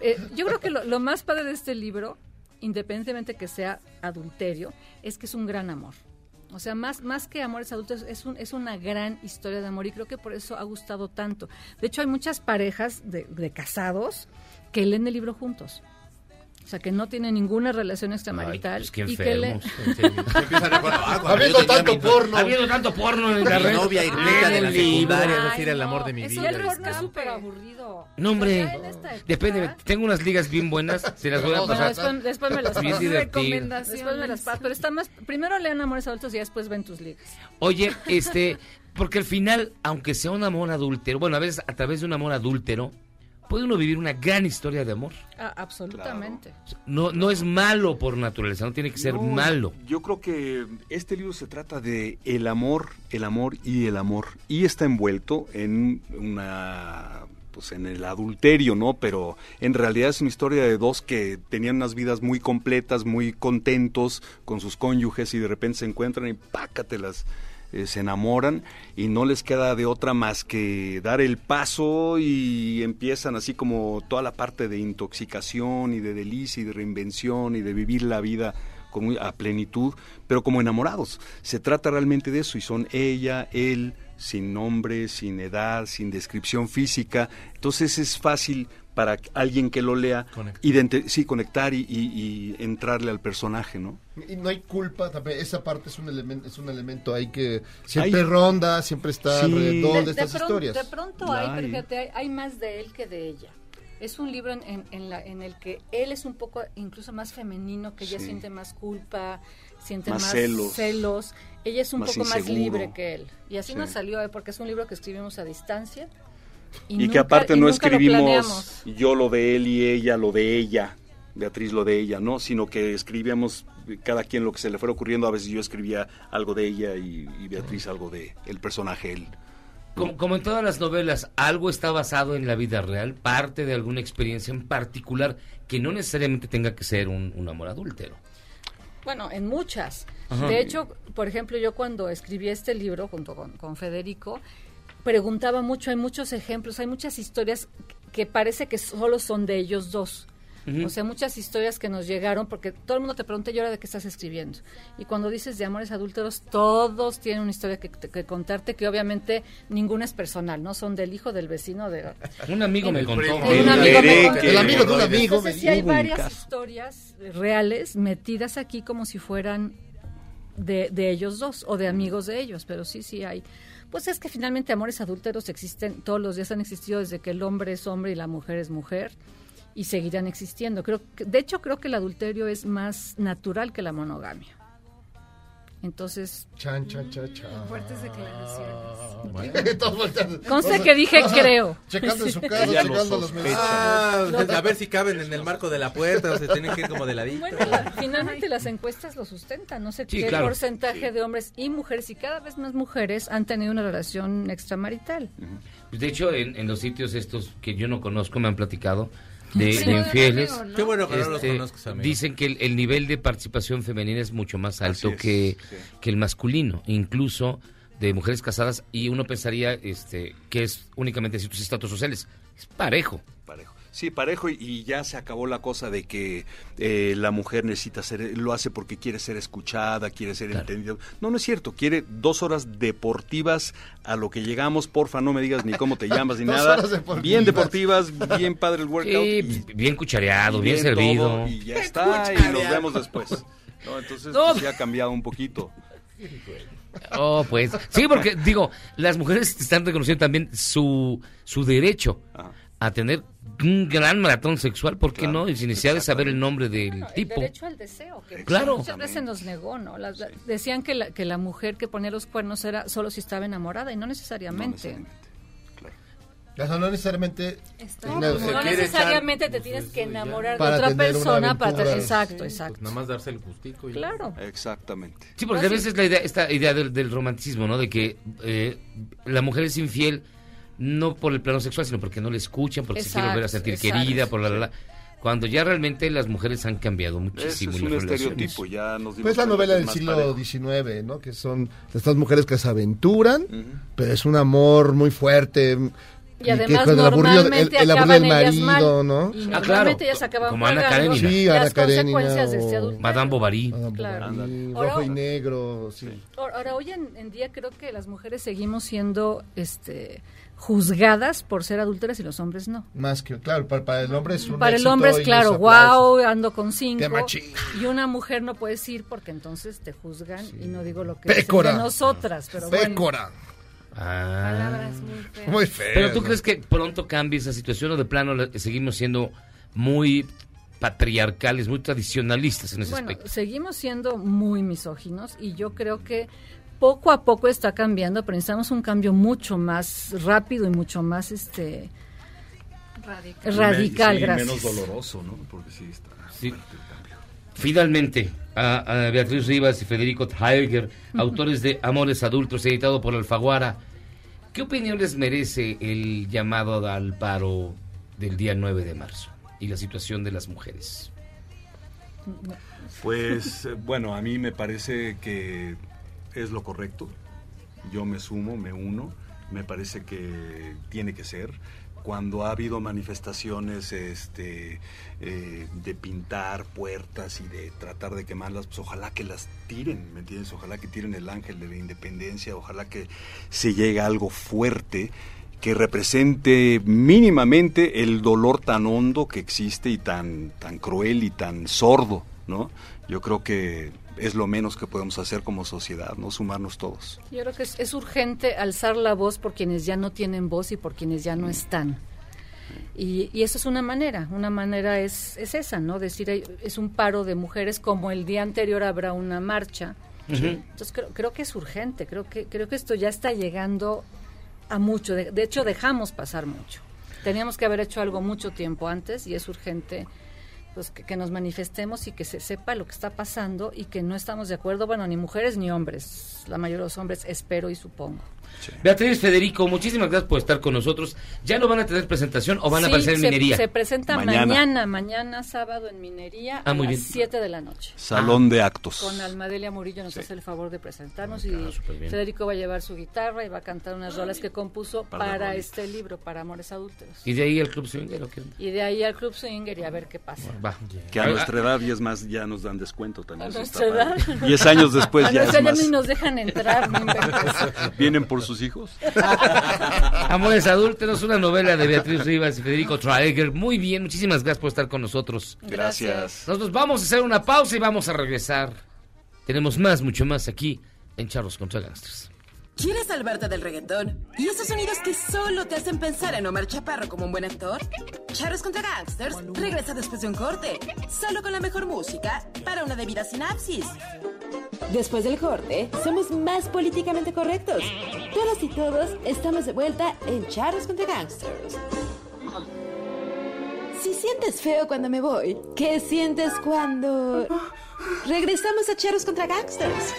Eh, yo creo que lo, lo más padre de este libro, independientemente que sea adulterio, es que es un gran amor. O sea, más, más que amores adultos, es, un, es una gran historia de amor y creo que por eso ha gustado tanto. De hecho, hay muchas parejas de, de casados que leen el libro juntos. O sea, que no tienen ninguna relación extramarital. pues, qué y que recordar, ah, Habiendo tanto mi- porno. Habiendo tanto porno en Mi la red. novia Irmita de la el libro. secundaria, es Ay, decir, el no, amor de mi eso vida. el porno es súper aburrido. No, hombre. Ya Depende. Tengo unas ligas bien buenas. Se las voy a No, pasar. después, después me las Bien paso. divertido. Después me las paso. Pero está más. Primero lean Amores Adultos y después ven tus ligas. Oye, este, porque al final, aunque sea un amor adúltero, bueno, a veces a través de un amor adúltero, puede uno vivir una gran historia de amor. Ah, absolutamente. No, no es malo por naturaleza, no tiene que ser No, malo. Yo creo que este libro se trata de el amor, el amor y el amor. Y está envuelto en una pues en el adulterio, ¿no? Pero en realidad es una historia de dos que tenían unas vidas muy completas, muy contentos con sus cónyuges y de repente se encuentran y pácatelas. Eh, se enamoran y no les queda de otra más que dar el paso y empiezan así como toda la parte de intoxicación y de delicia y de reinvención y de vivir la vida con a plenitud, pero como enamorados. Se trata realmente de eso y son ella, él, sin nombre, sin edad, sin descripción física. Entonces es fácil para alguien que lo lea identi- sí, conectar y, y- y entrarle al personaje, ¿no? Y no hay culpa también. Esa parte es un elemento, es un elemento ahí que siempre Hay- ronda, siempre está Sí. alrededor de, de, estas pronto, historias. de pronto hay, pero fíjate, hay, hay más de él que de ella. Es un libro en, en- en la, en el que él es un poco incluso más femenino, que ella Sí. siente más culpa, siente Más más, celos. celos. Ella es un Más poco más libre que él. Y así Sí. nos salió, eh, porque es un libro que escribimos a distancia. Y, nunca- que aparte y no lo escribimos yo lo de él y ella lo de ella. Beatriz lo de ella, ¿no? Sino que escribíamos cada quien lo que se le fuera ocurriendo. A veces yo escribía algo de ella y, y Beatriz algo de el personaje, él. Como, como en todas las novelas, algo está basado en la vida real, parte de alguna experiencia en particular, que no necesariamente tenga que ser un, un amor adúltero. Bueno, en muchas. Ajá. De hecho, por ejemplo, yo cuando escribí este libro junto con, con Federico, preguntaba mucho, hay muchos ejemplos, hay muchas historias que parece que solo son de ellos dos. O sea, muchas historias que nos llegaron, porque todo el mundo te pregunta, ¿y ahora de qué estás escribiendo? Y cuando dices de amores adúlteros, todos tienen una historia que, que contarte, que obviamente ninguna es personal, ¿no? Son del hijo, del vecino, de... Un amigo me contó. Un amigo me contó. El amigo de un amigo me Entonces, sí hay varias caso. historias reales metidas aquí como si fueran de, de ellos dos o de amigos de ellos, pero sí, sí hay. Pues es que finalmente amores adúlteros existen, todos los días han existido desde que el hombre es hombre y la mujer es mujer y seguirán existiendo. Creo que, de hecho, creo que el adulterio es más natural que la monogamia. Entonces, Chan, chan, chan, chan. Fuertes declaraciones. Todos volteando. Conste que dije creo. Checando en su casa, checando los mensajes. Ah, a ver si caben en el marco de la puerta o se tienen que ir como de ladito. Bueno, la- finalmente las encuestas lo sustentan. No sé Sí, qué claro. porcentaje de hombres y mujeres, y cada vez más mujeres han tenido una relación extramarital. De hecho, en, en los sitios estos que yo no conozco me han platicado de, Sí. de infieles. Qué bueno Qué bueno que no los conozcas, amigo. Dicen que el, el nivel de participación femenina es mucho más alto es, que, sí. que el masculino, incluso de mujeres casadas, y uno pensaría este que es únicamente ciertos estatus sociales. Es parejo. Parejo. Sí, parejo y, y ya se acabó la cosa de que eh, la mujer necesita ser, lo hace porque quiere ser escuchada, quiere ser entendida. No, no es cierto. Quiere dos horas deportivas a lo que llegamos. Porfa, no me digas ni cómo te llamas ni Dos nada. horas deportivas. Bien deportivas, bien padre el workout. Sí, y- bien cuchareado, y bien, servido. todo, y ya está, y nos vemos después. No, entonces No. pues, sí ha cambiado un poquito. Oh, pues. Sí, porque digo, las mujeres están reconociendo también su, su derecho a tener un gran maratón sexual, ¿por qué no? Y sin necesidad de saber el nombre del El tipo. derecho al deseo, que Claro. muchas veces nos negó, ¿no? Las- decían que la, que la mujer que ponía los cuernos era solo si estaba enamorada y no necesariamente. No necesariamente. No, tenga- no necesariamente te tienes que enamorar de otra tener persona para aventura. exacto, exacto. Pues nada más darse el gustico. Y Claro. Exactamente. Sí, porque a veces la idea, esta idea del, del romanticismo, ¿no? De que eh, la mujer es infiel no por el plano sexual, sino porque no le escuchan, porque se quiere volver a Exacto, sentir exacto. querida, por la, la, la. Cuando ya realmente las mujeres han cambiado muchísimo. es un estereotipo, ya nos Pues la novela que del siglo parejo. XIX, ¿no? Que son estas mujeres que se aventuran, pero es un amor muy fuerte. Y además con el aburrido, el, normalmente el aburrido acaban del ellas marido, mal. ¿no? Y Ah, normalmente claro. ellas acaban Como Ana Karenina. Sí, las Ana Karenina o-. Madame Bovary. Claro. Y Ahora- rojo y negro, sí. Ahora, ahora, hoy en, en día creo que las mujeres seguimos siendo este juzgadas por ser adúlteras y los hombres no. Más que, claro, para, para el hombre es un Para el hombre es claro, wow, ando con cinco. Qué machín. Y una mujer no puedes ir porque entonces te juzgan y no digo lo que Pécora. de nosotras, pero bueno. Pécora. Ah. Palabras muy feas. Muy feo. Pero tú crees que pronto cambie esa situación o de plano la- seguimos siendo muy patriarcales, muy tradicionalistas en ese Bueno, aspecto. seguimos siendo muy misóginos y yo creo que poco a poco está cambiando, pero necesitamos un cambio mucho más rápido y mucho más este radical, Sí, gracias. menos doloroso, ¿no? Porque sí está Sí. fuerte el cambio. Finalmente, a, a Beatriz Rivas y Federico Tiger, autores de Amores Adultos, editado por Alfaguara. ¿Qué opinión les merece el llamado al paro del día 9 de marzo y la situación de las mujeres? Pues eh, bueno, a mí me parece que es lo correcto. Yo me sumo, me uno. Me parece que tiene que ser. Cuando ha habido manifestaciones este, eh, de pintar puertas y de tratar de quemarlas, pues ojalá que las tiren, ¿me entiendes? Ojalá que tiren el ángel de la independencia, ojalá que se llegue a algo fuerte que represente mínimamente el dolor tan hondo que existe y tan, tan cruel y tan sordo, ¿no? Yo creo que es lo menos que podemos hacer como sociedad, ¿no? Sumarnos todos. Yo creo que es, es urgente alzar la voz por quienes ya no tienen voz y por quienes ya no están. Y, y eso es una manera, una manera es, es esa, ¿no? Decir, es un paro de mujeres como el día anterior habrá una marcha. Entonces creo, creo que es urgente, creo que, creo que esto ya está llegando a mucho. De, de hecho, dejamos pasar mucho. Teníamos que haber hecho algo mucho tiempo antes y es urgente pues que, que nos manifestemos y que se sepa lo que está pasando y que no estamos de acuerdo, bueno, ni mujeres ni hombres, la mayoría de los hombres, espero y supongo. Beatriz Federico, muchísimas gracias por estar con nosotros. ¿Ya no van a tener presentación o van a aparecer en se, minería? Se presenta Mañana. mañana. mañana, sábado en minería Ah, a muy las bien. 7 de la noche. Salón de actos. Con Almadelia Murillo nos hace el favor de presentarnos y súper bien. Federico va a llevar su guitarra y va a cantar unas rolas que compuso para este libro, para Amores Adúlteros. ¿Y de ahí el Club Swinger o qué? Y de ahí al Club Swinger y a ver qué pasa. Va. Que a Ah, nuestra edad, y es más, ya nos dan descuento también. A nuestra edad. padre. Diez años después A ya es nuestra edad más. ni nos dejan entrar. ¿Vienen por sus hijos? Amores Adúlteros, una novela de Beatriz Rivas y Federico Traeger. Muy bien, muchísimas gracias por estar con nosotros. Gracias. Nosotros vamos a hacer una pausa y vamos a regresar. Tenemos más, mucho más aquí en Charlos contra Gangsters. ¿Quieres salvarte del reggaetón? ¿Y esos sonidos que solo te hacen pensar en Omar Chaparro como un buen actor? Charros contra Gangsters regresa después de un corte, solo con la mejor música para una debida sinapsis. Después del corte, somos más políticamente correctos. Todas y todos estamos de vuelta en Charros contra Gangsters. Si sientes feo cuando me voy, ¿qué sientes cuando... Regresamos a Charros contra Gangsters?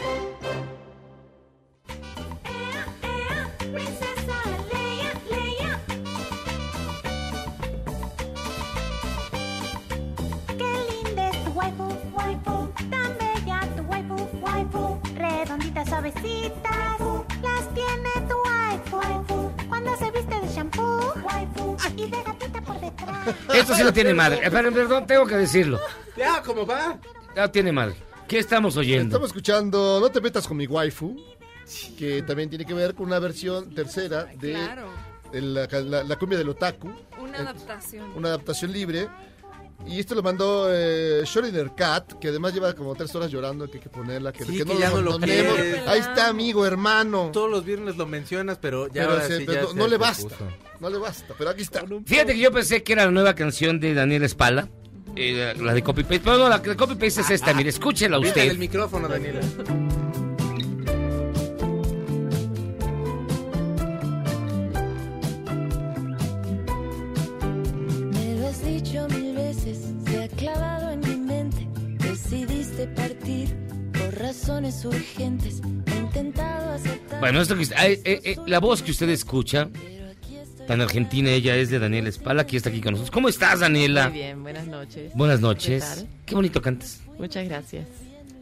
Esto sí no tiene madre. Eh, Perdón, perdón, tengo que decirlo. Ya, ¿cómo va? No tiene madre. ¿Qué estamos oyendo? Estamos escuchando No te metas con mi waifu, que también tiene que ver con una versión tercera de, Claro. la, la- la cumbia del otaku, Una adaptación. una adaptación libre. Y esto lo mandó eh, Schrödinger Cat, que además lleva como tres horas llorando que hay que ponerla, que, Sí, que que no ya lo no lo. Ahí está, amigo, hermano. Todos los viernes lo mencionas, pero ya Pero ahora se- sí pero ya no, no le basta, no le basta, pero aquí está. Fíjate que yo pensé que era la nueva canción de Daniel Espala, eh, la de Copy Paste. Pero no, la de Copy Paste es esta, mire, escúchela usted. el micrófono, Daniela. Veces, se ha clavado en mi mente. Decidiste partir por razones urgentes. He intentado aceptar. Bueno, esto que eh, eh, eh, la voz que usted escucha, tan argentina ella es de Daniel Espala, que está aquí con nosotros. ¿Cómo estás, Daniela? Muy bien, buenas noches. Buenas ¿Qué noches. tal? Qué bonito cantas. Muchas gracias.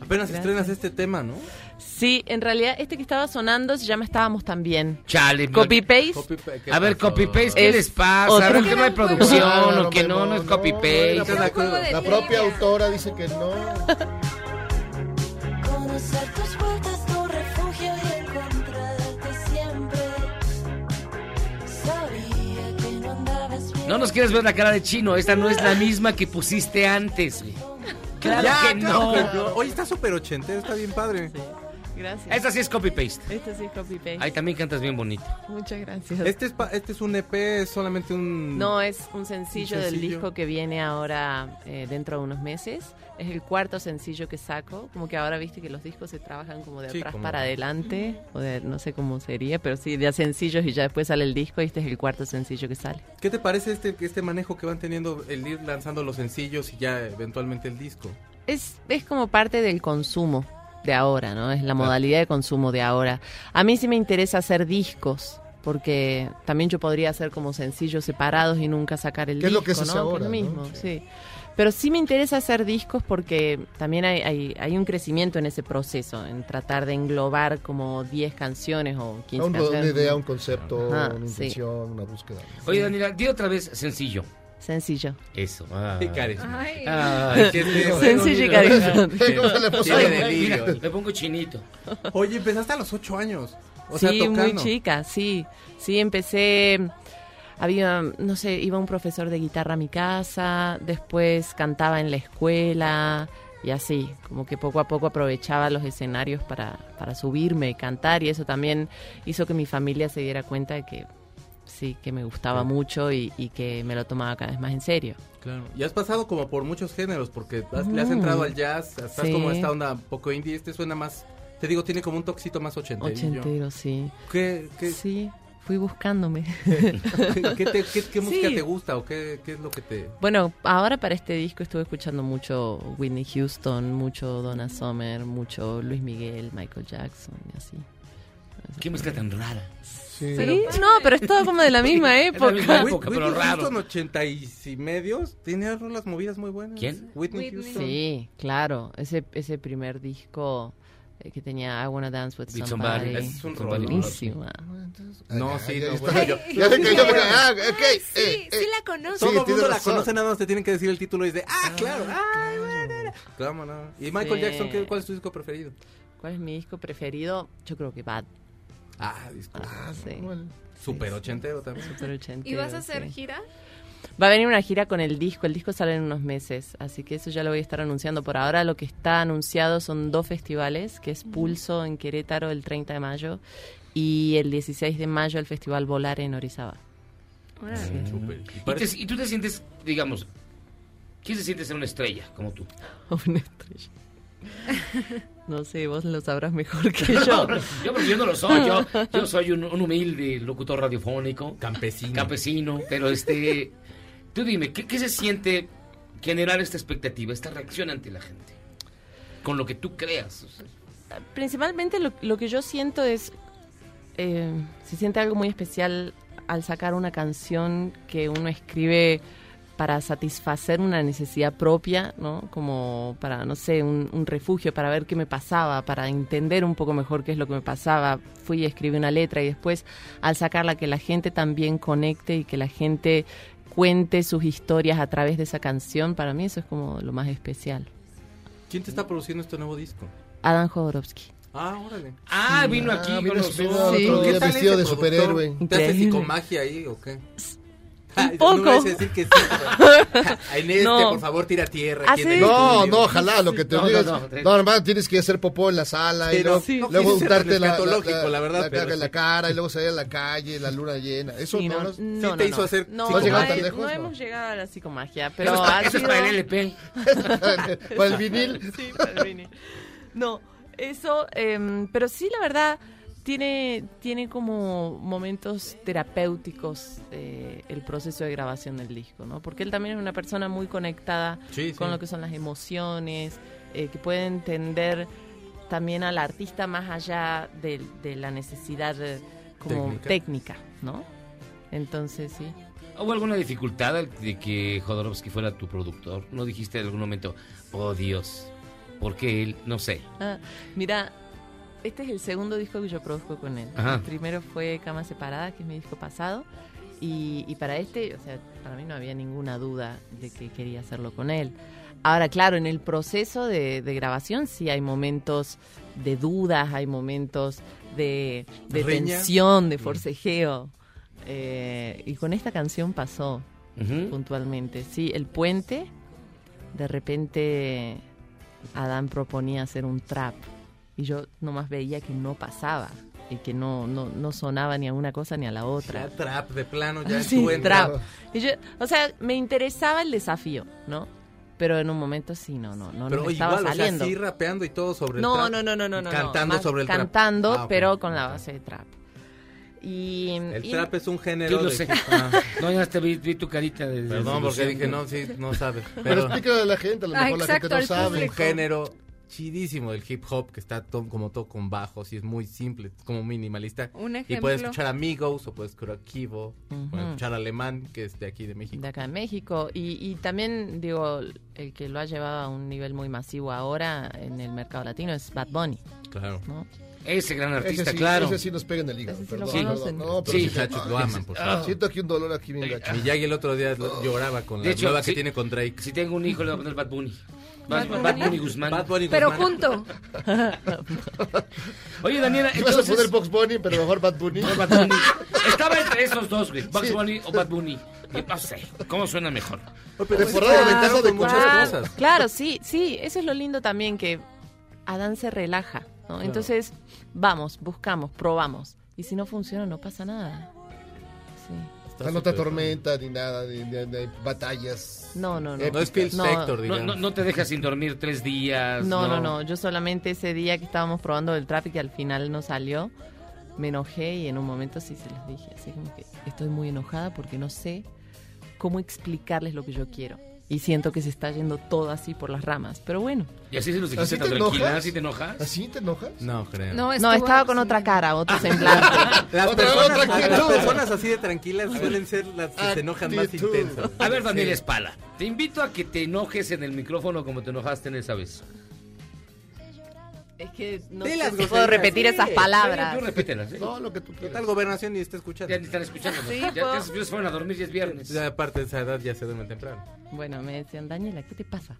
Apenas Gracias. estrenas este tema, ¿no? Sí, en realidad este que estaba sonando se llama Estábamos también. Chale. Copy paste. A ver, copy paste, ¿qué Es les pasa? otro- ¿Por qué no hay producción? Claro, o que no, no es copy paste. la, la propia autora dice que no. Conocer tus vueltas, tu refugio y encontrarte siempre. Sabía que no andabas bien. No nos quieres ver la cara de chino, esta no es la misma que pusiste antes. Claro Ya, que claro no. que no. Oye, está súper ochentero, está bien padre. Gracias. Esta sí es copy paste. Este sí es copy paste. Ahí también cantas bien bonito. Muchas gracias. Este es, pa- este es un EP, es solamente un... No, es un sencillo, Un del sencillo. disco que viene ahora eh, dentro de unos meses. Es el cuarto sencillo que saco. Como que ahora viste que los discos se trabajan como de Sí, atrás como- para adelante. O de, no sé cómo sería, pero sí, de a sencillos y ya después sale el disco y este es el cuarto sencillo que sale. ¿Qué te parece este, este manejo que van teniendo, el ir lanzando los sencillos y ya eventualmente el disco? Es, es como parte del consumo de ahora, ¿no? Es la modalidad de consumo de ahora. A mí sí me interesa hacer discos, porque también yo podría hacer como sencillos separados y nunca sacar el ¿Qué es lo que se hace ¿no? ahora, es lo no? mismo, sí. Pero sí me interesa hacer discos porque también hay, hay, hay un crecimiento en ese proceso, en tratar de englobar como 10 canciones o 15 A un- canciones. una idea, un concepto, Ajá, una sí. intención, una búsqueda. Oye, Daniela, di otra vez sencillo. Sencillo. Eso. Ah. Qué carisma. Ay. Ay, qué feo. Sencillo y carismático. ¿Cómo se le puso Oye, la mira, delirio? me pongo chinito. Oye, empezaste a los ocho años. O sí, sea, tocando. muy chica, sí. Sí, empecé. Había, no sé, iba un profesor de guitarra a mi casa, después cantaba en la escuela y así, como que poco a poco aprovechaba los escenarios para, para subirme y cantar y eso también hizo que mi familia se diera cuenta de que sí, que me gustaba Sí. mucho y, y que me lo tomaba cada vez más en serio. Claro. Y has pasado como por muchos géneros, porque has- le has Mm. entrado al jazz, estás Sí. como esta onda un poco indie, este suena más, te digo, tiene como un toxito más ochentero. Ochentero, sí. ¿Qué, qué, Sí. fui buscándome. ¿Qué, te- qué- qué música Sí. te gusta o qué, qué es lo que te...? Bueno, ahora para este disco estuve escuchando mucho Whitney Houston, mucho Donna Summer, mucho Luis Miguel, Michael Jackson y así. Qué mezcla tan rara. Sí, no, pero es todo como de la misma Es la época. misma época, pero Whitney raro. Houston, 80 y medios, tenía rolas movidas muy buenas. ¿Quién? Whitney, Houston. Sí, claro. Ese, ese primer disco eh, que tenía I Wanna Dance with Somebody. Somebody. Es un. Buenísima. No, Ah, sí, no, está. bueno, yo- Ya sé que yo me- ah, ok, Sí, eh, sí la conozco. Todo el mundo la conoce, nada más te tienen que decir el título y dice, ah, claro, ah, ¿Cómo no? ¿Y Michael Sí. Jackson, ¿qué- cuál es tu disco preferido? ¿Cuál es mi disco preferido? Yo creo que Bad. Ah, disco. sí. Super ochentero también. Super ochentero. ¿Y vas a hacer sí. gira? Va a venir una gira con el disco. El disco sale en unos meses, así que eso ya lo voy a estar anunciando. Por ahora lo que está anunciado son dos festivales, que es Pulso en Querétaro el 30 de mayo y el 16 de mayo el Festival Volar en Orizaba. Súper. Y, te- y tú te sientes, digamos, ¿quién se siente ser una estrella como tú? Una estrella. No sé, vos lo sabrás mejor que yo. yo, porque yo no lo soy, yo, yo soy un, un humilde locutor radiofónico. Campesino. Campesino, pero este... Tú dime, ¿qué, qué se siente generar esta expectativa, esta reacción ante la gente? Con lo que tú creas. o sea. Principalmente lo, lo que yo siento es, eh, se siente algo muy especial al sacar una canción que uno escribe para satisfacer una necesidad propia, ¿no? Como para, no sé, un, un refugio, para ver qué me pasaba, para entender un poco mejor qué es lo que me pasaba. Fui y escribí una letra y después al sacarla que la gente también conecte y que la gente cuente sus historias a través de esa canción, para mí eso es como lo más especial. ¿Quién te está produciendo este nuevo disco? Adam Jodorowsky. Ah, órale. Ah, vino aquí Ah, con vino- nosotros. vino el otro ¿Qué día tal vestido de productor? superhéroe. ¿Te hace psicomagia ahí o qué? Un No me poco. decir que sí. pero- En este, No. por favor, tira tierra. aquí en Hace- el No, no, ojalá, lo que te No, no, digas. no. No, nomás tienes que hacer popó en la sala y Sí, luego, no, sí. luego No untarte la, la, la verdad, la la sí. cara y luego salir a la calle, la luna llena. Eso Sí, no, no, no- no, te no, hizo no. hacer No, ¿No no, tan lejos? no No. hemos llegado a la psicomagia, pero Eso, ha eso es sido- para el LP. Para el vinil. Sí, para el vinil. No, eso, em, pero sí, la verdad, tiene, tiene como momentos terapéuticos eh, el proceso de grabación del disco, ¿no? Porque él también es una persona muy conectada Sí, con sí. lo que son las emociones, eh, que puede entender también al artista más allá de, de la necesidad eh, como Técnica. técnica. ¿no? Entonces, sí. ¿Hubo alguna dificultad de que Jodorowsky fuera tu productor? ¿No dijiste en algún momento, oh Dios, ¿por qué él? No sé. Ah, mira, este es el segundo disco que yo produzco con él. Ajá. El primero fue Cama Separada, que es mi disco pasado. Y, y para este, o sea, para mí no había ninguna duda de que quería hacerlo con él. Ahora, claro, en el proceso de, de grabación sí hay momentos de dudas, hay momentos de, de tensión, de forcejeo. Eh, y con esta canción pasó puntualmente. Sí, el puente, de repente Adán proponía hacer un trap y yo nomás veía que no pasaba y que no, no, no sonaba ni a una cosa ni a la otra. Ya trap de plano, ya Sí, trap. Y yo, o sea, me interesaba el desafío, ¿no? Pero en un momento sí, no, no, no Pero nos estaba igual, o sea, saliendo. sí rapeando y todo sobre el no, trap. no, no, no, no, no. Cantando más sobre el trap. Cantando, Ah, pero con la base de trap. Y, El y- trap es un Yo género lo de- sé. Ah, No, ya te vi, vi tu carita de Perdón, porque dije, no, sí, no sabes. Pero Pero explícale a la gente, a lo Ah, mejor la gente no sabe. es un género chidísimo del hip hop que está to- como todo con bajos y es muy simple, es como minimalista. Un Y ejemplo. puedes escuchar Amigos o puedes escuchar Kivo, Ujú. puedes escuchar Alemán, que es de aquí de México. de acá en México. Y, y también, digo, el que lo ha llevado a un nivel muy masivo ahora en el mercado latino es Bad Bunny, Claro. ¿no? Ese gran artista, Ese sí, claro. ese sí nos pega en el hígado. Ese sí perdón, perdón. No, pero Sí. Muchachos lo aman, por favor. Siento aquí un dolor aquí bien gacho. Miyagi el otro día lo- lloraba con De la hecho, nueva que tiene con Drake. Si tengo un hijo, le voy a poner Bad Bunny. Bad, Bad Bad Bunny. Guzmán. Bad Bunny Pero Guzmán. junto. Oye, Daniela, Ibas a entonces... poner Box Bunny, pero mejor Bad Bunny. No, Bad Bunny. Estaba entre esos dos, güey. Bugs Sí. Bunny o Bad Bunny. Y no sé, ¿cómo suena mejor? Temporada de casa de con muchas Claro, cosas. Claro, sí, sí, eso es lo lindo también, que Adán se relaja, ¿no? Entonces, vamos, buscamos, probamos. Y si no funciona, no pasa nada. Sí. O sea, no te tormenta ni nada, ni, ni- ni batallas. No, no, no. No es Phil No, Spector, No, digamos. no, no te dejas sin dormir tres días. No, no, no. Yo solamente ese día que estábamos probando el trap y al final no salió, me enojé y en un momento sí se los dije, así como que estoy muy enojada porque no sé cómo explicarles lo que yo quiero. Y siento que se está yendo todo así por las ramas. Pero bueno. ¿Y así se los dijiste ¿Así tan te tranquila? enojas? ¿Así te enojas? ¿Así te enojas? No, creo. No, estaba con otra cara, otro semblante. Las, Otra- personas, otra las personas así de tranquilas suelen ser las que se enojan más intensas. A ver, Daniel Sí. Espala, te invito a que te enojes en el micrófono como te enojaste en esa vez. Es que no sé si puedo repetir esas Sí, palabras. Tú repítelas. ¿eh? No, lo que tú ¿Qué quieras. tal gobernación ni está escuchando? Ya ni están escuchando. ¿no? Sí, ya, ya se fueron a dormir y es viernes. Ya aparte de esa edad ya se duerme temprano. Bueno, me decían, Daniela, ¿qué te pasa?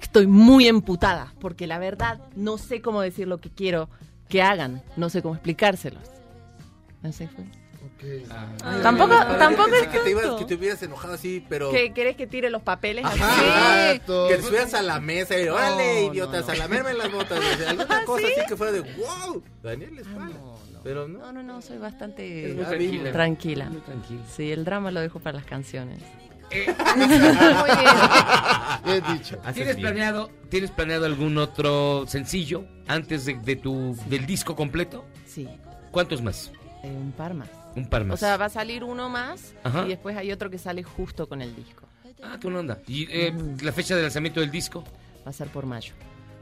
Estoy muy emputada, porque la verdad no sé cómo decir lo que quiero que hagan, no sé cómo explicárselos. Así fue. Ah. Tampoco, Para tampoco pensé es que te, ibas, que te hubieras enojado así, pero... ¿Qué, ¿Querés que tire los papeles? Ajá, así? Exacto. que te subieras a la mesa y órale, No, idiotas, no, no. a lamerme las botas. o sea, alguna cosa así que fuera de wow, Daniel Espala. No, no. Pero no. No, no, no, soy bastante muy Ah, tranquila. tranquila. Muy tranquila. Sí, el drama lo dejo para las canciones. Eh, Bien dicho. Haces ¿Tienes bien. planeado, ¿Tienes planeado algún otro sencillo antes de, de tu, del disco completo? Sí, ¿Cuántos más? eh, un par más. Un par más. O sea, va a salir uno más Ajá. y después hay otro que sale justo con el disco. ah, qué onda. ¿Y eh, Mm. la fecha de lanzamiento del disco? Va a ser por mayo.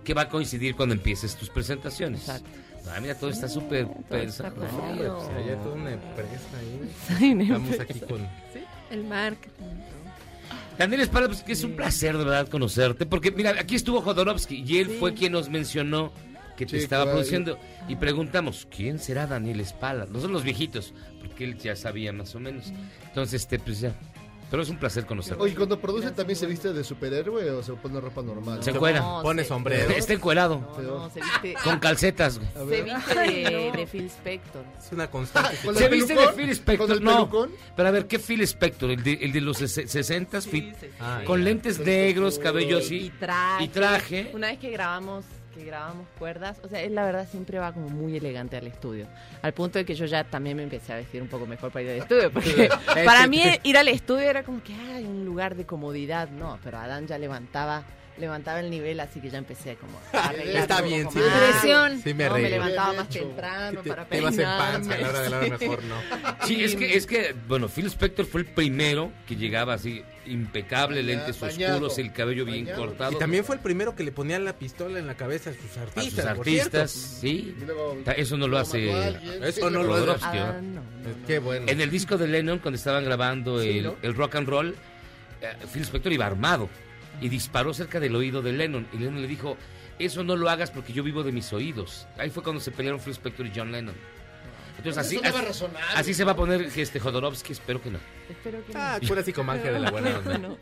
Que va a coincidir cuando empieces tus presentaciones. Exacto. Ah, mira, todo está súper está pensado. planeado. O sea, ya toda una empresa ahí. Sí, una Estamos empresa. aquí con... El marketing. Daniel Espada, pues que es un placer de verdad conocerte, porque mira, aquí estuvo Jodorowsky y él Sí. fue quien nos mencionó que te Sí, estaba claro. produciendo y preguntamos, ¿quién será Daniel Espala? Nosotros los viejitos, porque él ya sabía más o menos. Entonces, este, pues ya. Pero es un placer conocerte. Oye, cuando produce también se viste de superhéroe o se pone ropa normal. Se encuera. No, Pone se- sombrero. Está encuerado, No, no, se viste, con calcetas. güey. Se viste de, de Phil Spector. Es una constante. ¿Con ¿Se el viste de pelucón? Phil Spector? ¿Con el No. pelucón? Pero a ver, ¿qué Phil Spector? ¿El de, el de los 60 Phil? Ah, Con lentes negros, cabello Y así. traje. Y traje. Una vez que grabamos que grabamos cuerdas, o sea, él la verdad siempre va como muy elegante al estudio, al punto de que yo ya también me empecé a vestir un poco mejor para ir al estudio, porque para mí ir al estudio era como que hay un lugar de comodidad, no, pero Adán ya levantaba levantaba el nivel, así que ya empecé como a Está un bien, poco sí. más. Presión. Sí me No, me levantaba Bien más hecho. temprano Te, para te ibas en panza a la hora de la hora sí. mejor, ¿no? Sí, es que, es que, bueno, Phil Spector fue el primero que llegaba así, impecable, lentes bañado. oscuros, el cabello bien Bañado. cortado. Y también fue el primero que le ponían la pistola en la cabeza a sus a artistas. sus por artistas, cierto. sí. Luego Eso no lo hace a. Eso no lo hace. Ah, no, no, no. Qué bueno. En el disco de Lennon, cuando estaban grabando Sí, el, ¿no? el rock and roll, eh, Phil Spector iba armado y disparó cerca del oído de Lennon. Y Lennon le dijo, eso no lo hagas porque yo vivo de mis oídos. Ahí fue cuando se pelearon Phil Spector y John Lennon. Entonces así, no así, razonar, así güey. se va a poner este Jodorowsky, espero que no. Espero que no. Ah, pura psicomagia de la buena onda. No, no.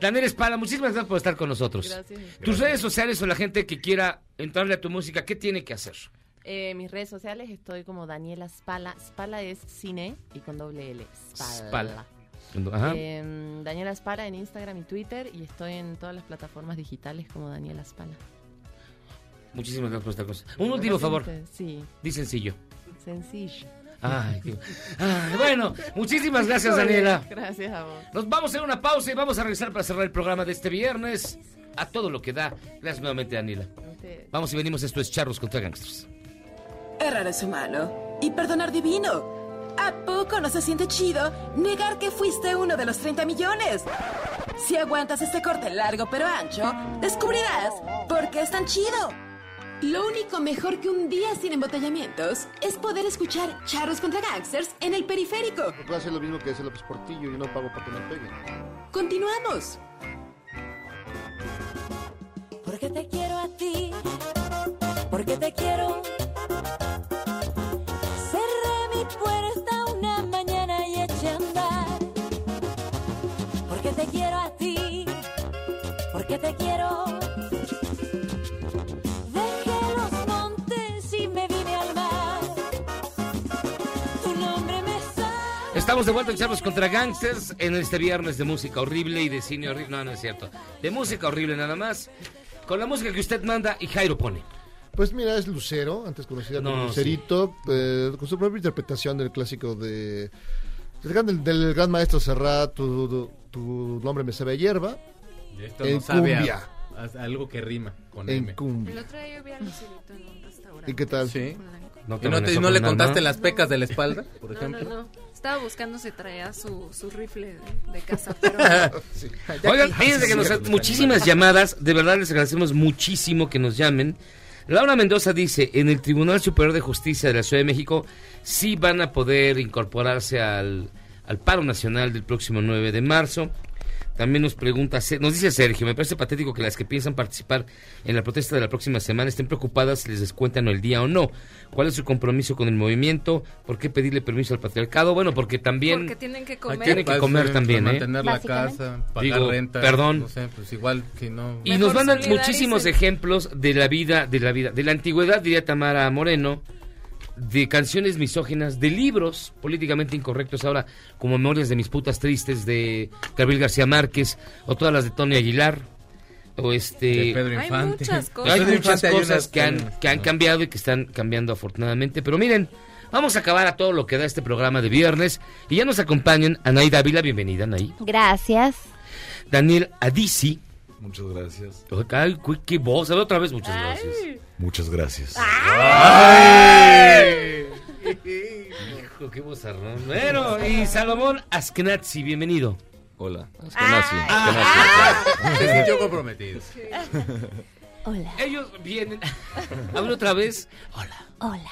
Daniel Espala, muchísimas gracias por estar con nosotros. Gracias. Tus redes sociales o la gente que quiera entrarle a tu música, ¿qué tiene que hacer? Eh, mis redes sociales estoy como Daniela Spala. Spala es cine y con doble L. Spala. Spala. Ajá. Em, Daniela Spala en Instagram y Twitter y estoy en todas las plataformas digitales como Daniela Spala. Muchísimas gracias por con nosotros. Un último favor, Sí, di sencillo. sencillo. Ay, qué- Ay, bueno, muchísimas gracias, Daniela. Gracias a vos. Nos vamos a hacer una pausa y vamos a regresar para cerrar el programa de este viernes. A todo lo que da. Gracias nuevamente, Daniela. Vamos y venimos. Esto es Charros contra Gangsters. Errar es humano y perdonar divino. ¿A poco no se siente chido negar que fuiste uno de los 30 millones? Si aguantas este corte largo pero ancho, descubrirás por qué es tan chido. Lo único mejor que un día sin embotellamientos es poder escuchar charros contra gangsters en el periférico. Puedo hacer lo mismo que hace López Portillo y no pago para que me peguen. Continuamos. Porque te quiero a ti, porque te quiero. Estamos de vuelta en Charros contra Gangsters en este viernes de música horrible y de cine horrible. No, no es cierto. De música horrible nada más. Con la música que usted manda y Jairo pone. Pues mira, es Lucero, antes conocida como No, Lucerito, eh, con su propia interpretación del clásico de del gran, del, del gran maestro Serrat, tu, tu, tu nombre me sabe a hierba, Esto En no sabe cumbia. a- a algo que rima con en M. El cumbia. otro día yo vi a Lucerito en un restaurante. ¿Y qué tal? Sí. No ¿Y no, te- no le contaste las pecas de la espalda, por No, ejemplo? Estaba buscando si traía su, su rifle de, de casa, pero... Oigan, fíjense que nos han- muchísimas llamadas, de verdad les agradecemos muchísimo que nos llamen. Laura Mendoza dice, en el Tribunal Superior de Justicia de la Ciudad de México sí van a poder incorporarse al, al paro nacional del próximo 9 de marzo. También nos pregunta, Se- nos dice Sergio, me parece patético que las que piensan participar en la protesta de la próxima semana estén preocupadas si les descuentan el día o no. ¿Cuál es su compromiso con el movimiento? ¿Por qué pedirle permiso al patriarcado? Bueno, porque también... Porque tienen que comer. Tienen que comer también, ¿eh? Mantener la casa, pagar Digo, renta. Perdón. No sé, pues igual que no. Y nos mandan muchísimos ejemplos de la vida, de la vida, de la antigüedad, diría Tamara Moreno, de canciones misóginas, de libros políticamente incorrectos ahora, como Memorias de mis putas tristes de Gabriel García Márquez, o todas las de Tony Aguilar, o este... De Pedro Hay Infante. muchas cosas. Hay muchas hay cosas que han, que- que han cambiado y que están cambiando afortunadamente, pero miren, vamos a acabar a todo lo que da este programa de viernes, y ya nos acompañan Anaí Dávila, bienvenida Anaí, Gracias. Daniel Adisi, Muchas gracias. Ay, qué voz. A ver otra vez, muchas gracias. Muchas gracias. ¡Ay! Hijo, qué vozarrón. Bueno, y Salomón Askenazi, bienvenido. Hola, Askenazi. Se sintió comprometido. Hola. Ellos vienen. Hablo otra vez. Hola.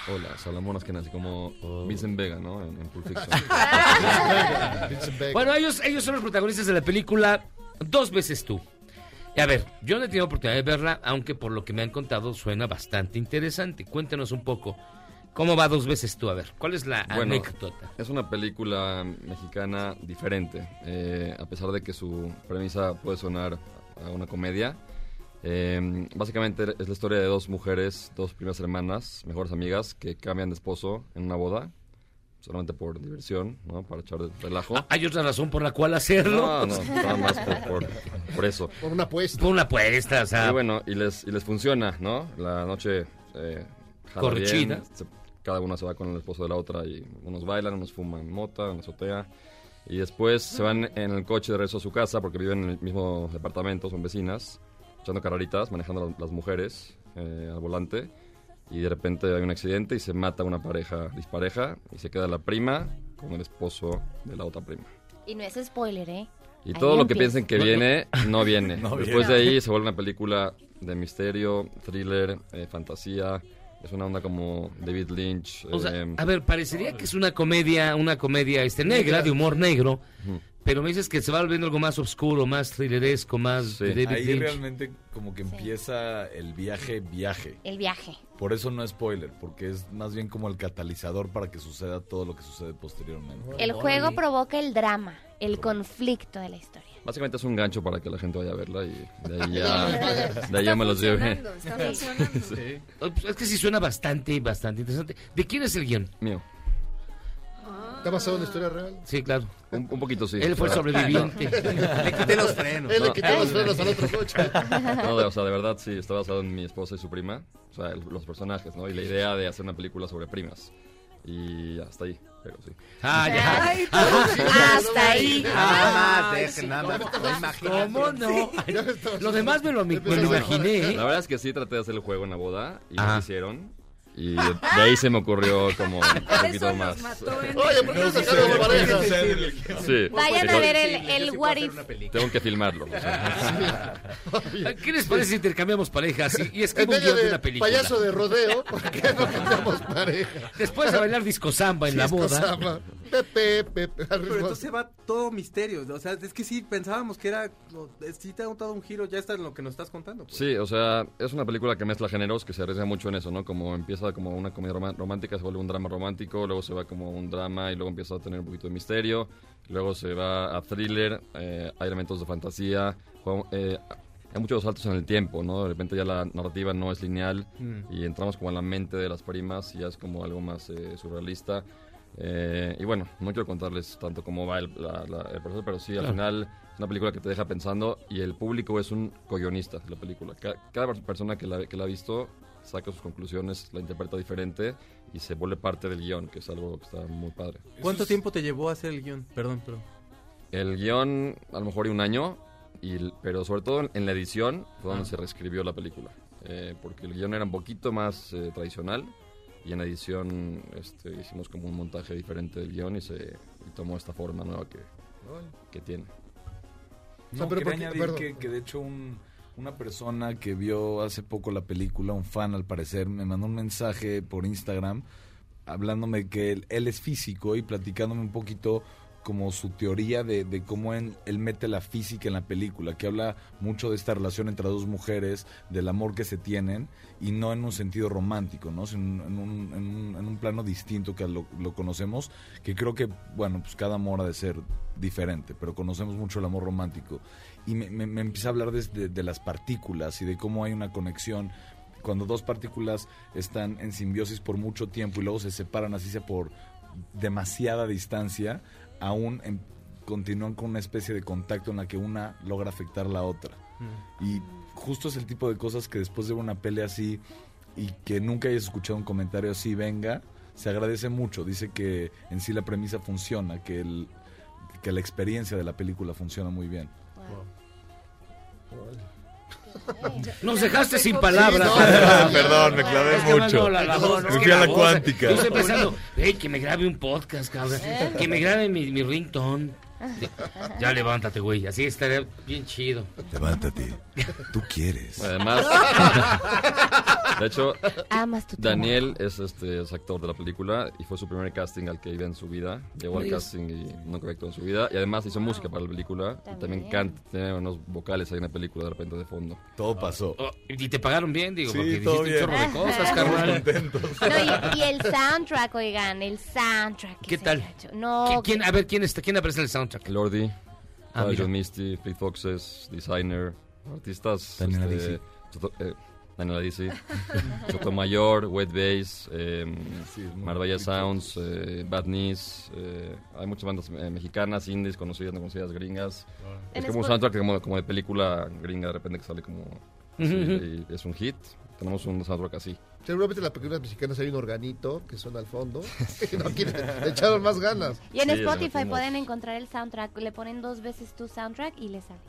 Hola, Salomón Askenazi, como Vincent Vega, ¿no? En, en Pulp Fiction. Bueno, ellos, ellos son los protagonistas de la película Dos veces tú. A ver, yo no he tenido oportunidad de verla, aunque por lo que me han contado suena bastante interesante. Cuéntanos un poco. ¿Cómo va dos veces tú? A ver, ¿cuál es la Bueno, anécdota? es una película mexicana diferente. eh, a pesar de que su premisa puede sonar a una comedia. eh, básicamente es la historia de dos mujeres, dos primeras hermanas, mejores amigas, que cambian de esposo en una boda. Solamente por diversión, ¿no? Para echar relajo. ¿Hay otra razón por la cual hacerlo? No, no, nada más por, por- por eso. Por una apuesta. Por una apuesta, o sea. Y bueno, y les, y les funciona, ¿no? La noche eh, se- cada una se va con el esposo de la otra y unos bailan, unos fuman mota en la azotea. Y después se van en el coche de regreso a su casa porque viven en el mismo departamento, son vecinas, echando carreritas, manejando las, las mujeres eh, al volante. Y de repente hay un accidente y se mata una pareja dispareja y se queda la prima con el esposo de la otra prima. Y no es spoiler, ¿eh? Y Ahí todo lo que piensen que viene, no viene. No Después viene. de ahí se vuelve una película de misterio, thriller, eh, fantasía. Es una onda como David Lynch. O sea, eh, a ver, parecería que es una comedia, una comedia este negra, de humor negro, pero me dices que se va volviendo algo más oscuro, más thrilleresco, más de David Ahí Lynch. realmente como que empieza el viaje, viaje. El viaje. Por eso no es spoiler, porque es más bien como el catalizador para que suceda todo lo que sucede posteriormente. El juego provoca el drama, el conflicto de la historia. Básicamente es un gancho para que la gente vaya a verla y de ahí ya, de ahí ya me los lleve. funcionando, está funcionando. Sí. Oh, pues Es que sí suena bastante, bastante interesante. ¿De quién es el guion? Mío. ¿Está basado en la historia real? Sí, claro. Un, un poquito sí. Él fue el sobreviviente. Le quité los frenos. Él le quitó los frenos al otro coche. No, de, o sea, de verdad sí, está basado en mi esposa y su prima. O sea, el- los personajes, ¿no? Y la idea de hacer una película sobre primas. Y hasta ahí, pero sí. Ah, ya. Ay, Ajá. hasta ahí. Ah, más, dejen, sí, nada ¿cómo? más, imagínate. ¿Cómo no? Lo demás me lo, me lo imaginé, ¿eh? La verdad es que sí traté de hacer el juego en la boda y lo hicieron. Y de, ahí se me ocurrió como un poquito más. Oye, ¿por qué no sacaron las parejas? Sí. Vayan a ver el, el What If. Tengo que filmarlo. o sea. ¿Qué les parece si intercambiamos parejas y, y En escribo un guion de una película? payaso de rodeo, ¿por qué no cambiamos pareja? Después de bailar disco samba en la boda. Pepe, Pepe, Pero entonces va todo misterio. O sea, es que sí pensábamos que era. Sí, te ha dado un giro. Ya está en lo que nos estás contando. pues. Sí, o sea, es una película que mezcla géneros, que se arriesga mucho en eso, ¿no? Como empieza como una comedia roma- romántica, se vuelve un drama romántico, luego se va como un drama y luego empieza a tener un poquito de misterio, luego se va a thriller, eh, hay elementos de fantasía, juega- eh, hay muchos saltos en el tiempo, ¿no? De repente ya la narrativa no es lineal Mm. y entramos como en la mente de las primas y ya es como algo más eh, surrealista. Eh, y bueno, no quiero contarles tanto cómo va el, la- la- el proceso, pero sí, al Claro. final es una película que te deja pensando y el público es un co-guionista de la película. Ca- Cada, persona que la, que la ha visto saca sus conclusiones, la interpreta diferente y se vuelve parte del guion, que es algo que está muy padre. ¿Cuánto tiempo te llevó a hacer el guion? Perdón, perdón. El guion, a lo mejor y un año, y, pero sobre todo en la edición fue donde Ah. se reescribió la película. Eh, porque el guion era un poquito más eh, tradicional y en edición este, hicimos como un montaje diferente del guion y se y tomó esta forma nueva que, que tiene. No, pero quería porque- añadir que, que de hecho un- una persona que vio hace poco la película, un fan al parecer, me mandó un mensaje por Instagram hablándome que él, es físico y platicándome un poquito como su teoría de, cómo él mete la física en la película, que habla mucho de esta relación entre dos mujeres, del amor que se tienen, y no en un sentido romántico, ¿no? Sino en, un, en, un, en un plano distinto que lo, lo conocemos, que creo que, bueno, pues cada amor ha de ser diferente, pero conocemos mucho el amor romántico. Y me, me- me empieza a hablar desde de las partículas y de cómo hay una conexión cuando dos partículas están en simbiosis por mucho tiempo y luego se separan así sea por demasiada distancia, aún en- continúan con una especie de contacto en la que una logra afectar a la otra. Y justo es el tipo de cosas que después de una pelea así y que nunca hayas escuchado un comentario así, venga, se agradece mucho. Dice que en sí la premisa funciona, que, el, que la experiencia de la película funciona muy bien. Nos dejaste sin palabras. Sí, no, perdón, me clavé Es que mucho. la- la voz, Me fui a la voz, cuántica. Yo estoy pensando, "Ey, que me grabe un podcast, cabrón. Que me grabe mi, mi ringtone. Ya levántate, güey. Así estaría bien chido. Levántate. Tú quieres. Además, de hecho, Amas tu Daniel es este es actor de la película y fue su primer casting al que iba en su vida. Llegó al casting y nunca había actuado en su vida. Y además hizo música para la película. Y también canta, tiene unos vocales ahí en la película de repente de fondo. Todo pasó. Oh, ¿Y te pagaron bien? Digo, Sí, porque todo dijiste un chorro de bien. cosas, carnal. No, y, y el soundtrack, oigan, el soundtrack. ¿Qué tal? No, ¿Qui- ¿Quién, a ver, ¿quién, está, ¿quién aparece en el soundtrack? Lordi, Ah. John Misty, Fleet Foxes, Designer, artistas. Daniela este, eh, Daniela Dizzy, Sotomayor, Wet Bass, eh, Marbella Sounds, eh, Bad Knees. eh, hay muchas bandas eh, mexicanas, indies, conocidas, no conocidas, gringas. Es como un soundtrack como, como de película gringa, de repente que sale como. así, Ujú. y es un hit. Tenemos un soundtrack así. Seguramente en las películas mexicanas hay un organito que suena al fondo. y no quieren, le echaron más ganas. Y en Sí, le Spotify pueden encontrar el soundtrack. Le ponen dos veces tu soundtrack y les sale.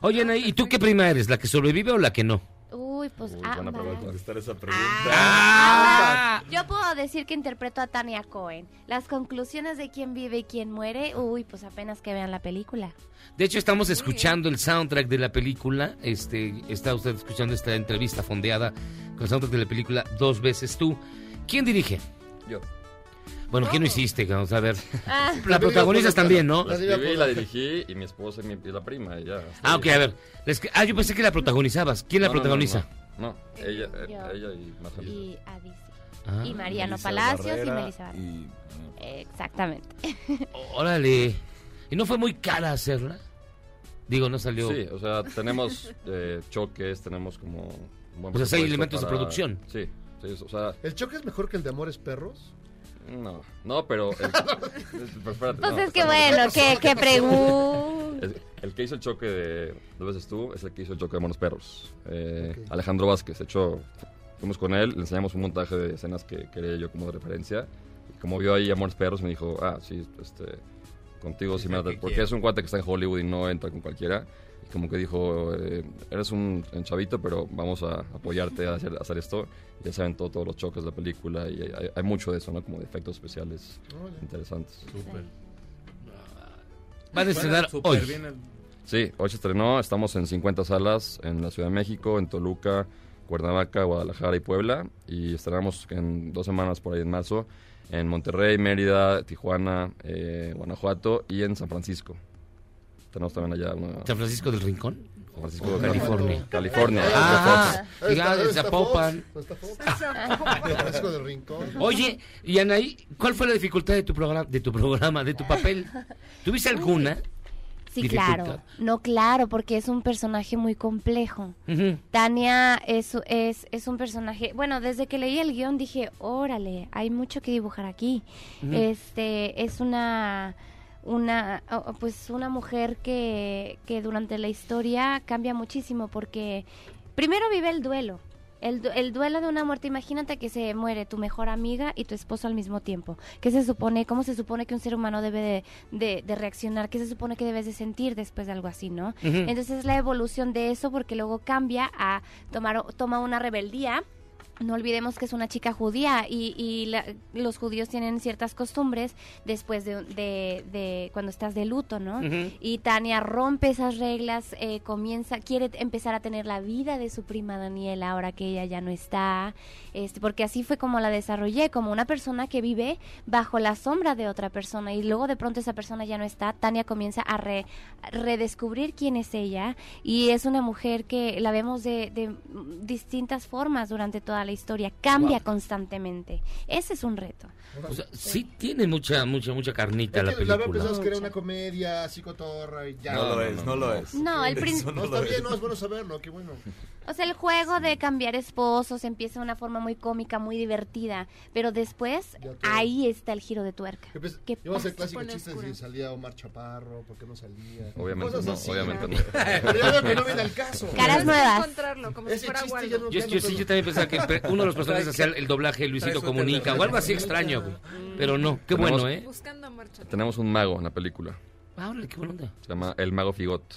Oye, Anaí, ¿y tú qué prima eres? ¿La que sobrevive o la que no? Uy, pues buena ambas. pregunta. Contestar esa pregunta. Ah. Yo puedo decir que interpreto a Tania Cohen. Las conclusiones de quién vive y quién muere, uy, pues apenas que vean la película. De hecho, estamos escuchando el soundtrack de la película. Este, está usted escuchando esta entrevista fondeada con el soundtrack de la película Dos veces tú. ¿Quién dirige? Yo. Bueno, ¿qué no hiciste? Vamos a ver. Ah. La protagonizas también, ¿no? La escribí, la dirigí y mi esposa y, mi, y la prima. Y ya, hasta Ah, ahí. ok, a ver. Les- Ah, yo pensé que la protagonizabas. ¿Quién la No, no, no, protagoniza? No, no, ella, eh, Yo. ella y Marcela. Y Adisi. Ah. y Mariano Palacios Barrera y Melissa Barrera. y- Exactamente. Órale. ¿Y no fue muy cara hacerla? Digo, no salió. Sí, o sea, tenemos eh, choques, tenemos como... un buen O sea, sí hay elementos de producción. Sí, sí, o sea... ¿El choque es mejor que el de Amores Perros? No, no, pero... el- pero espérate, Pues no, es que bueno, que, que pregunta. El, el que hizo el choque de Dos veces tú es el que hizo el choque de Monos Perros. Eh, Alejandro Vázquez. De hecho, fuimos con él, le enseñamos un montaje de escenas que quería yo como de referencia. Y como vio ahí a Monos Perros, me dijo, ah, sí, este, contigo sí me que da- Porque quiero. es un cuate que está en Hollywood y no entra con cualquiera. Y como que dijo, eh, eres un, un chavito, pero vamos a apoyarte a hacer, a hacer esto. Ya saben todo, todos los choques de la película y hay, hay mucho de eso, ¿no? Como de efectos especiales interesantes. Súper. Van a estrenar hoy. bien el- Sí, hoy se estrenó. Estamos en 50 salas en la Ciudad de México, en Toluca, Cuernavaca, Guadalajara y Puebla. Y estrenamos en dos semanas por ahí en marzo en Monterrey, Mérida, Tijuana, eh, Guanajuato y en San Francisco. Tenemos también allá una... ¿San Francisco del Rincón? San Francisco de California. California. Ah, ahí está Zapopan. Francisco del Rincón. Oye, y Anaí, ¿cuál fue la dificultad de tu programa, de tu programa, de tu papel? ¿Tuviste alguna? Sí, dificultad? claro. No, claro, porque es un personaje muy complejo. Ujú. Tania es, es, es un personaje, bueno, desde que leí el guion dije, órale, hay mucho que dibujar aquí. Este, es una, una, pues una mujer que, que durante la historia cambia muchísimo porque primero vive el duelo. El, du- el duelo de una muerte, imagínate que se muere tu mejor amiga y tu esposo al mismo tiempo. ¿Qué se supone, cómo se supone que un ser humano debe de, de- de reaccionar? ¿Qué se supone que debes de sentir después de algo así, no? Entonces es la evolución de eso porque luego cambia a tomar, toma una rebeldía no olvidemos que es una chica judía y, y la- los judíos tienen ciertas costumbres después de, de- de cuando estás de luto, ¿no? Y Tania rompe esas reglas, eh, comienza, quiere empezar a tener la vida de su prima Daniela ahora que ella ya no está, este, porque así fue como la desarrollé, como una persona que vive bajo la sombra de otra persona y luego de pronto esa persona ya no está, Tania comienza a re- redescubrir quién es ella y es una mujer que la vemos de, de, distintas formas durante toda la historia, cambia constantemente. Ese es un reto. O sea, sí tiene mucha, mucha, mucha carnita la Es que la película. pensamos que era una comedia, así cotorra y ya. No lo es, no lo es. No, el prin- No, está bien, no, es bueno saberlo, qué bueno. O sea, el juego de cambiar esposos empieza de una forma muy cómica, muy divertida, pero después ahí está el giro de tuerca. ¿Qué Íbamos a hacer pasa? clásico chiste si salía Omar Chaparro, ¿por qué no salía? Obviamente no, así, obviamente no. Pero ya veo que no viene al caso. Caras nuevas. encontrarlo, como si fuera chiste no- Yo, yo sí, yo también pensaba que uno de los personajes hacía el doblaje de Luisito Comunica o algo así extraño, güey. Pero no, qué Tenemos- bueno, ¿eh? Buscando a Marcha. Tenemos un mago en la película. Ah, órale, qué buena onda. Se llama El Mago Figot.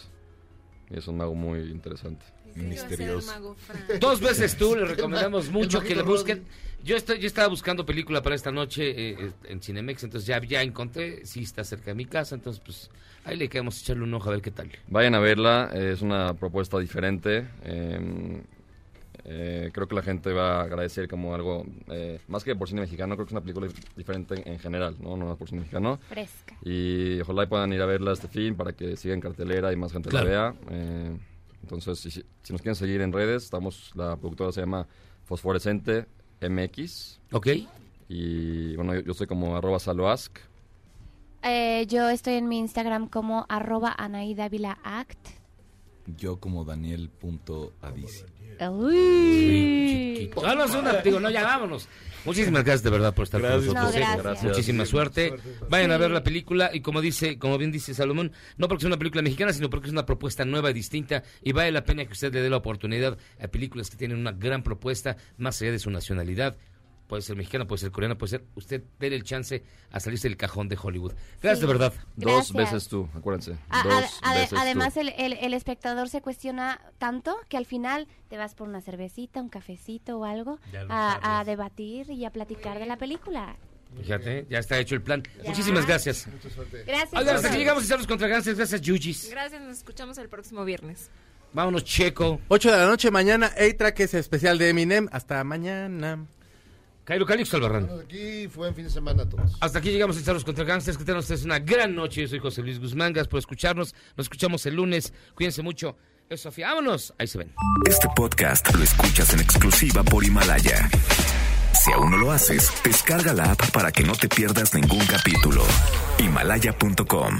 Y es un mago muy interesante. Misterioso. Dos veces tú, le recomendamos mucho que le busquen. Yo, estoy, yo estaba buscando película para esta noche eh, eh, en Cinemex, entonces ya, ya encontré, sí está cerca de mi casa, entonces pues ahí le quedamos echarle un ojo a ver qué tal. Vayan a verla, eh, es una propuesta diferente. eh, eh, creo que la gente va a agradecer como algo, eh, más que por cine mexicano, creo que es una película dif- diferente en, en general, ¿no? No por cine mexicano. Fresca. Y ojalá y puedan ir a verla este fin para que siga en cartelera y más gente Claro. la vea. eh, entonces, si, si nos quieren seguir en redes, estamos, la productora se llama Fosforescente MX. Ok. Y bueno, yo, yo soy como arroba saloask. Eh, yo estoy en mi Instagram como arroba anaidavila.act. Yo como Daniel.adisi. Uy. Vámonos una, digo, no, ya vámonos. Muchísimas gracias de verdad por estar Gracias. con nosotros. No, gracias. Muchísima Gracias. suerte. Vayan a ver la película y como dice, como bien dice Salomón, no porque es una película mexicana, sino porque es una propuesta nueva y distinta y vale la pena que usted le dé la oportunidad a películas que tienen una gran propuesta más allá de su nacionalidad. Puede ser mexicana, puede ser coreana, puede ser usted déle el chance a salirse del cajón de Hollywood. Gracias Sí. de verdad. Dos Gracias. veces tú, acuérdense. A- Dos a- veces además, tú. el, el- el espectador se cuestiona tanto que al final te vas por una cervecita, un cafecito o algo a, a debatir y a platicar de la película. Fíjate, ya está hecho el plan. Muchísimas gracias. Gracias. Oigan, hasta César. aquí llegamos a estar los contra Grandes. Gracias, Yujis. Gracias, nos escuchamos el próximo viernes. Vámonos, Checo. 8 de la noche mañana, A-Track es especial de Eminem. Hasta mañana. Cairo Calixto Albarrán. Aquí fue en fin de semana a todos. Hasta aquí llegamos a estar los contra Gangsters. Que tengan ustedes una gran noche. Yo soy José Luis Guzmán. Gracias por escucharnos. Nos escuchamos el lunes. Cuídense mucho. Es Sofía. Vámonos. Ahí se ven. Este podcast lo escuchas en exclusiva por Himalaya. Si aún no lo haces, descarga la app para que no te pierdas ningún capítulo. Himalaya.com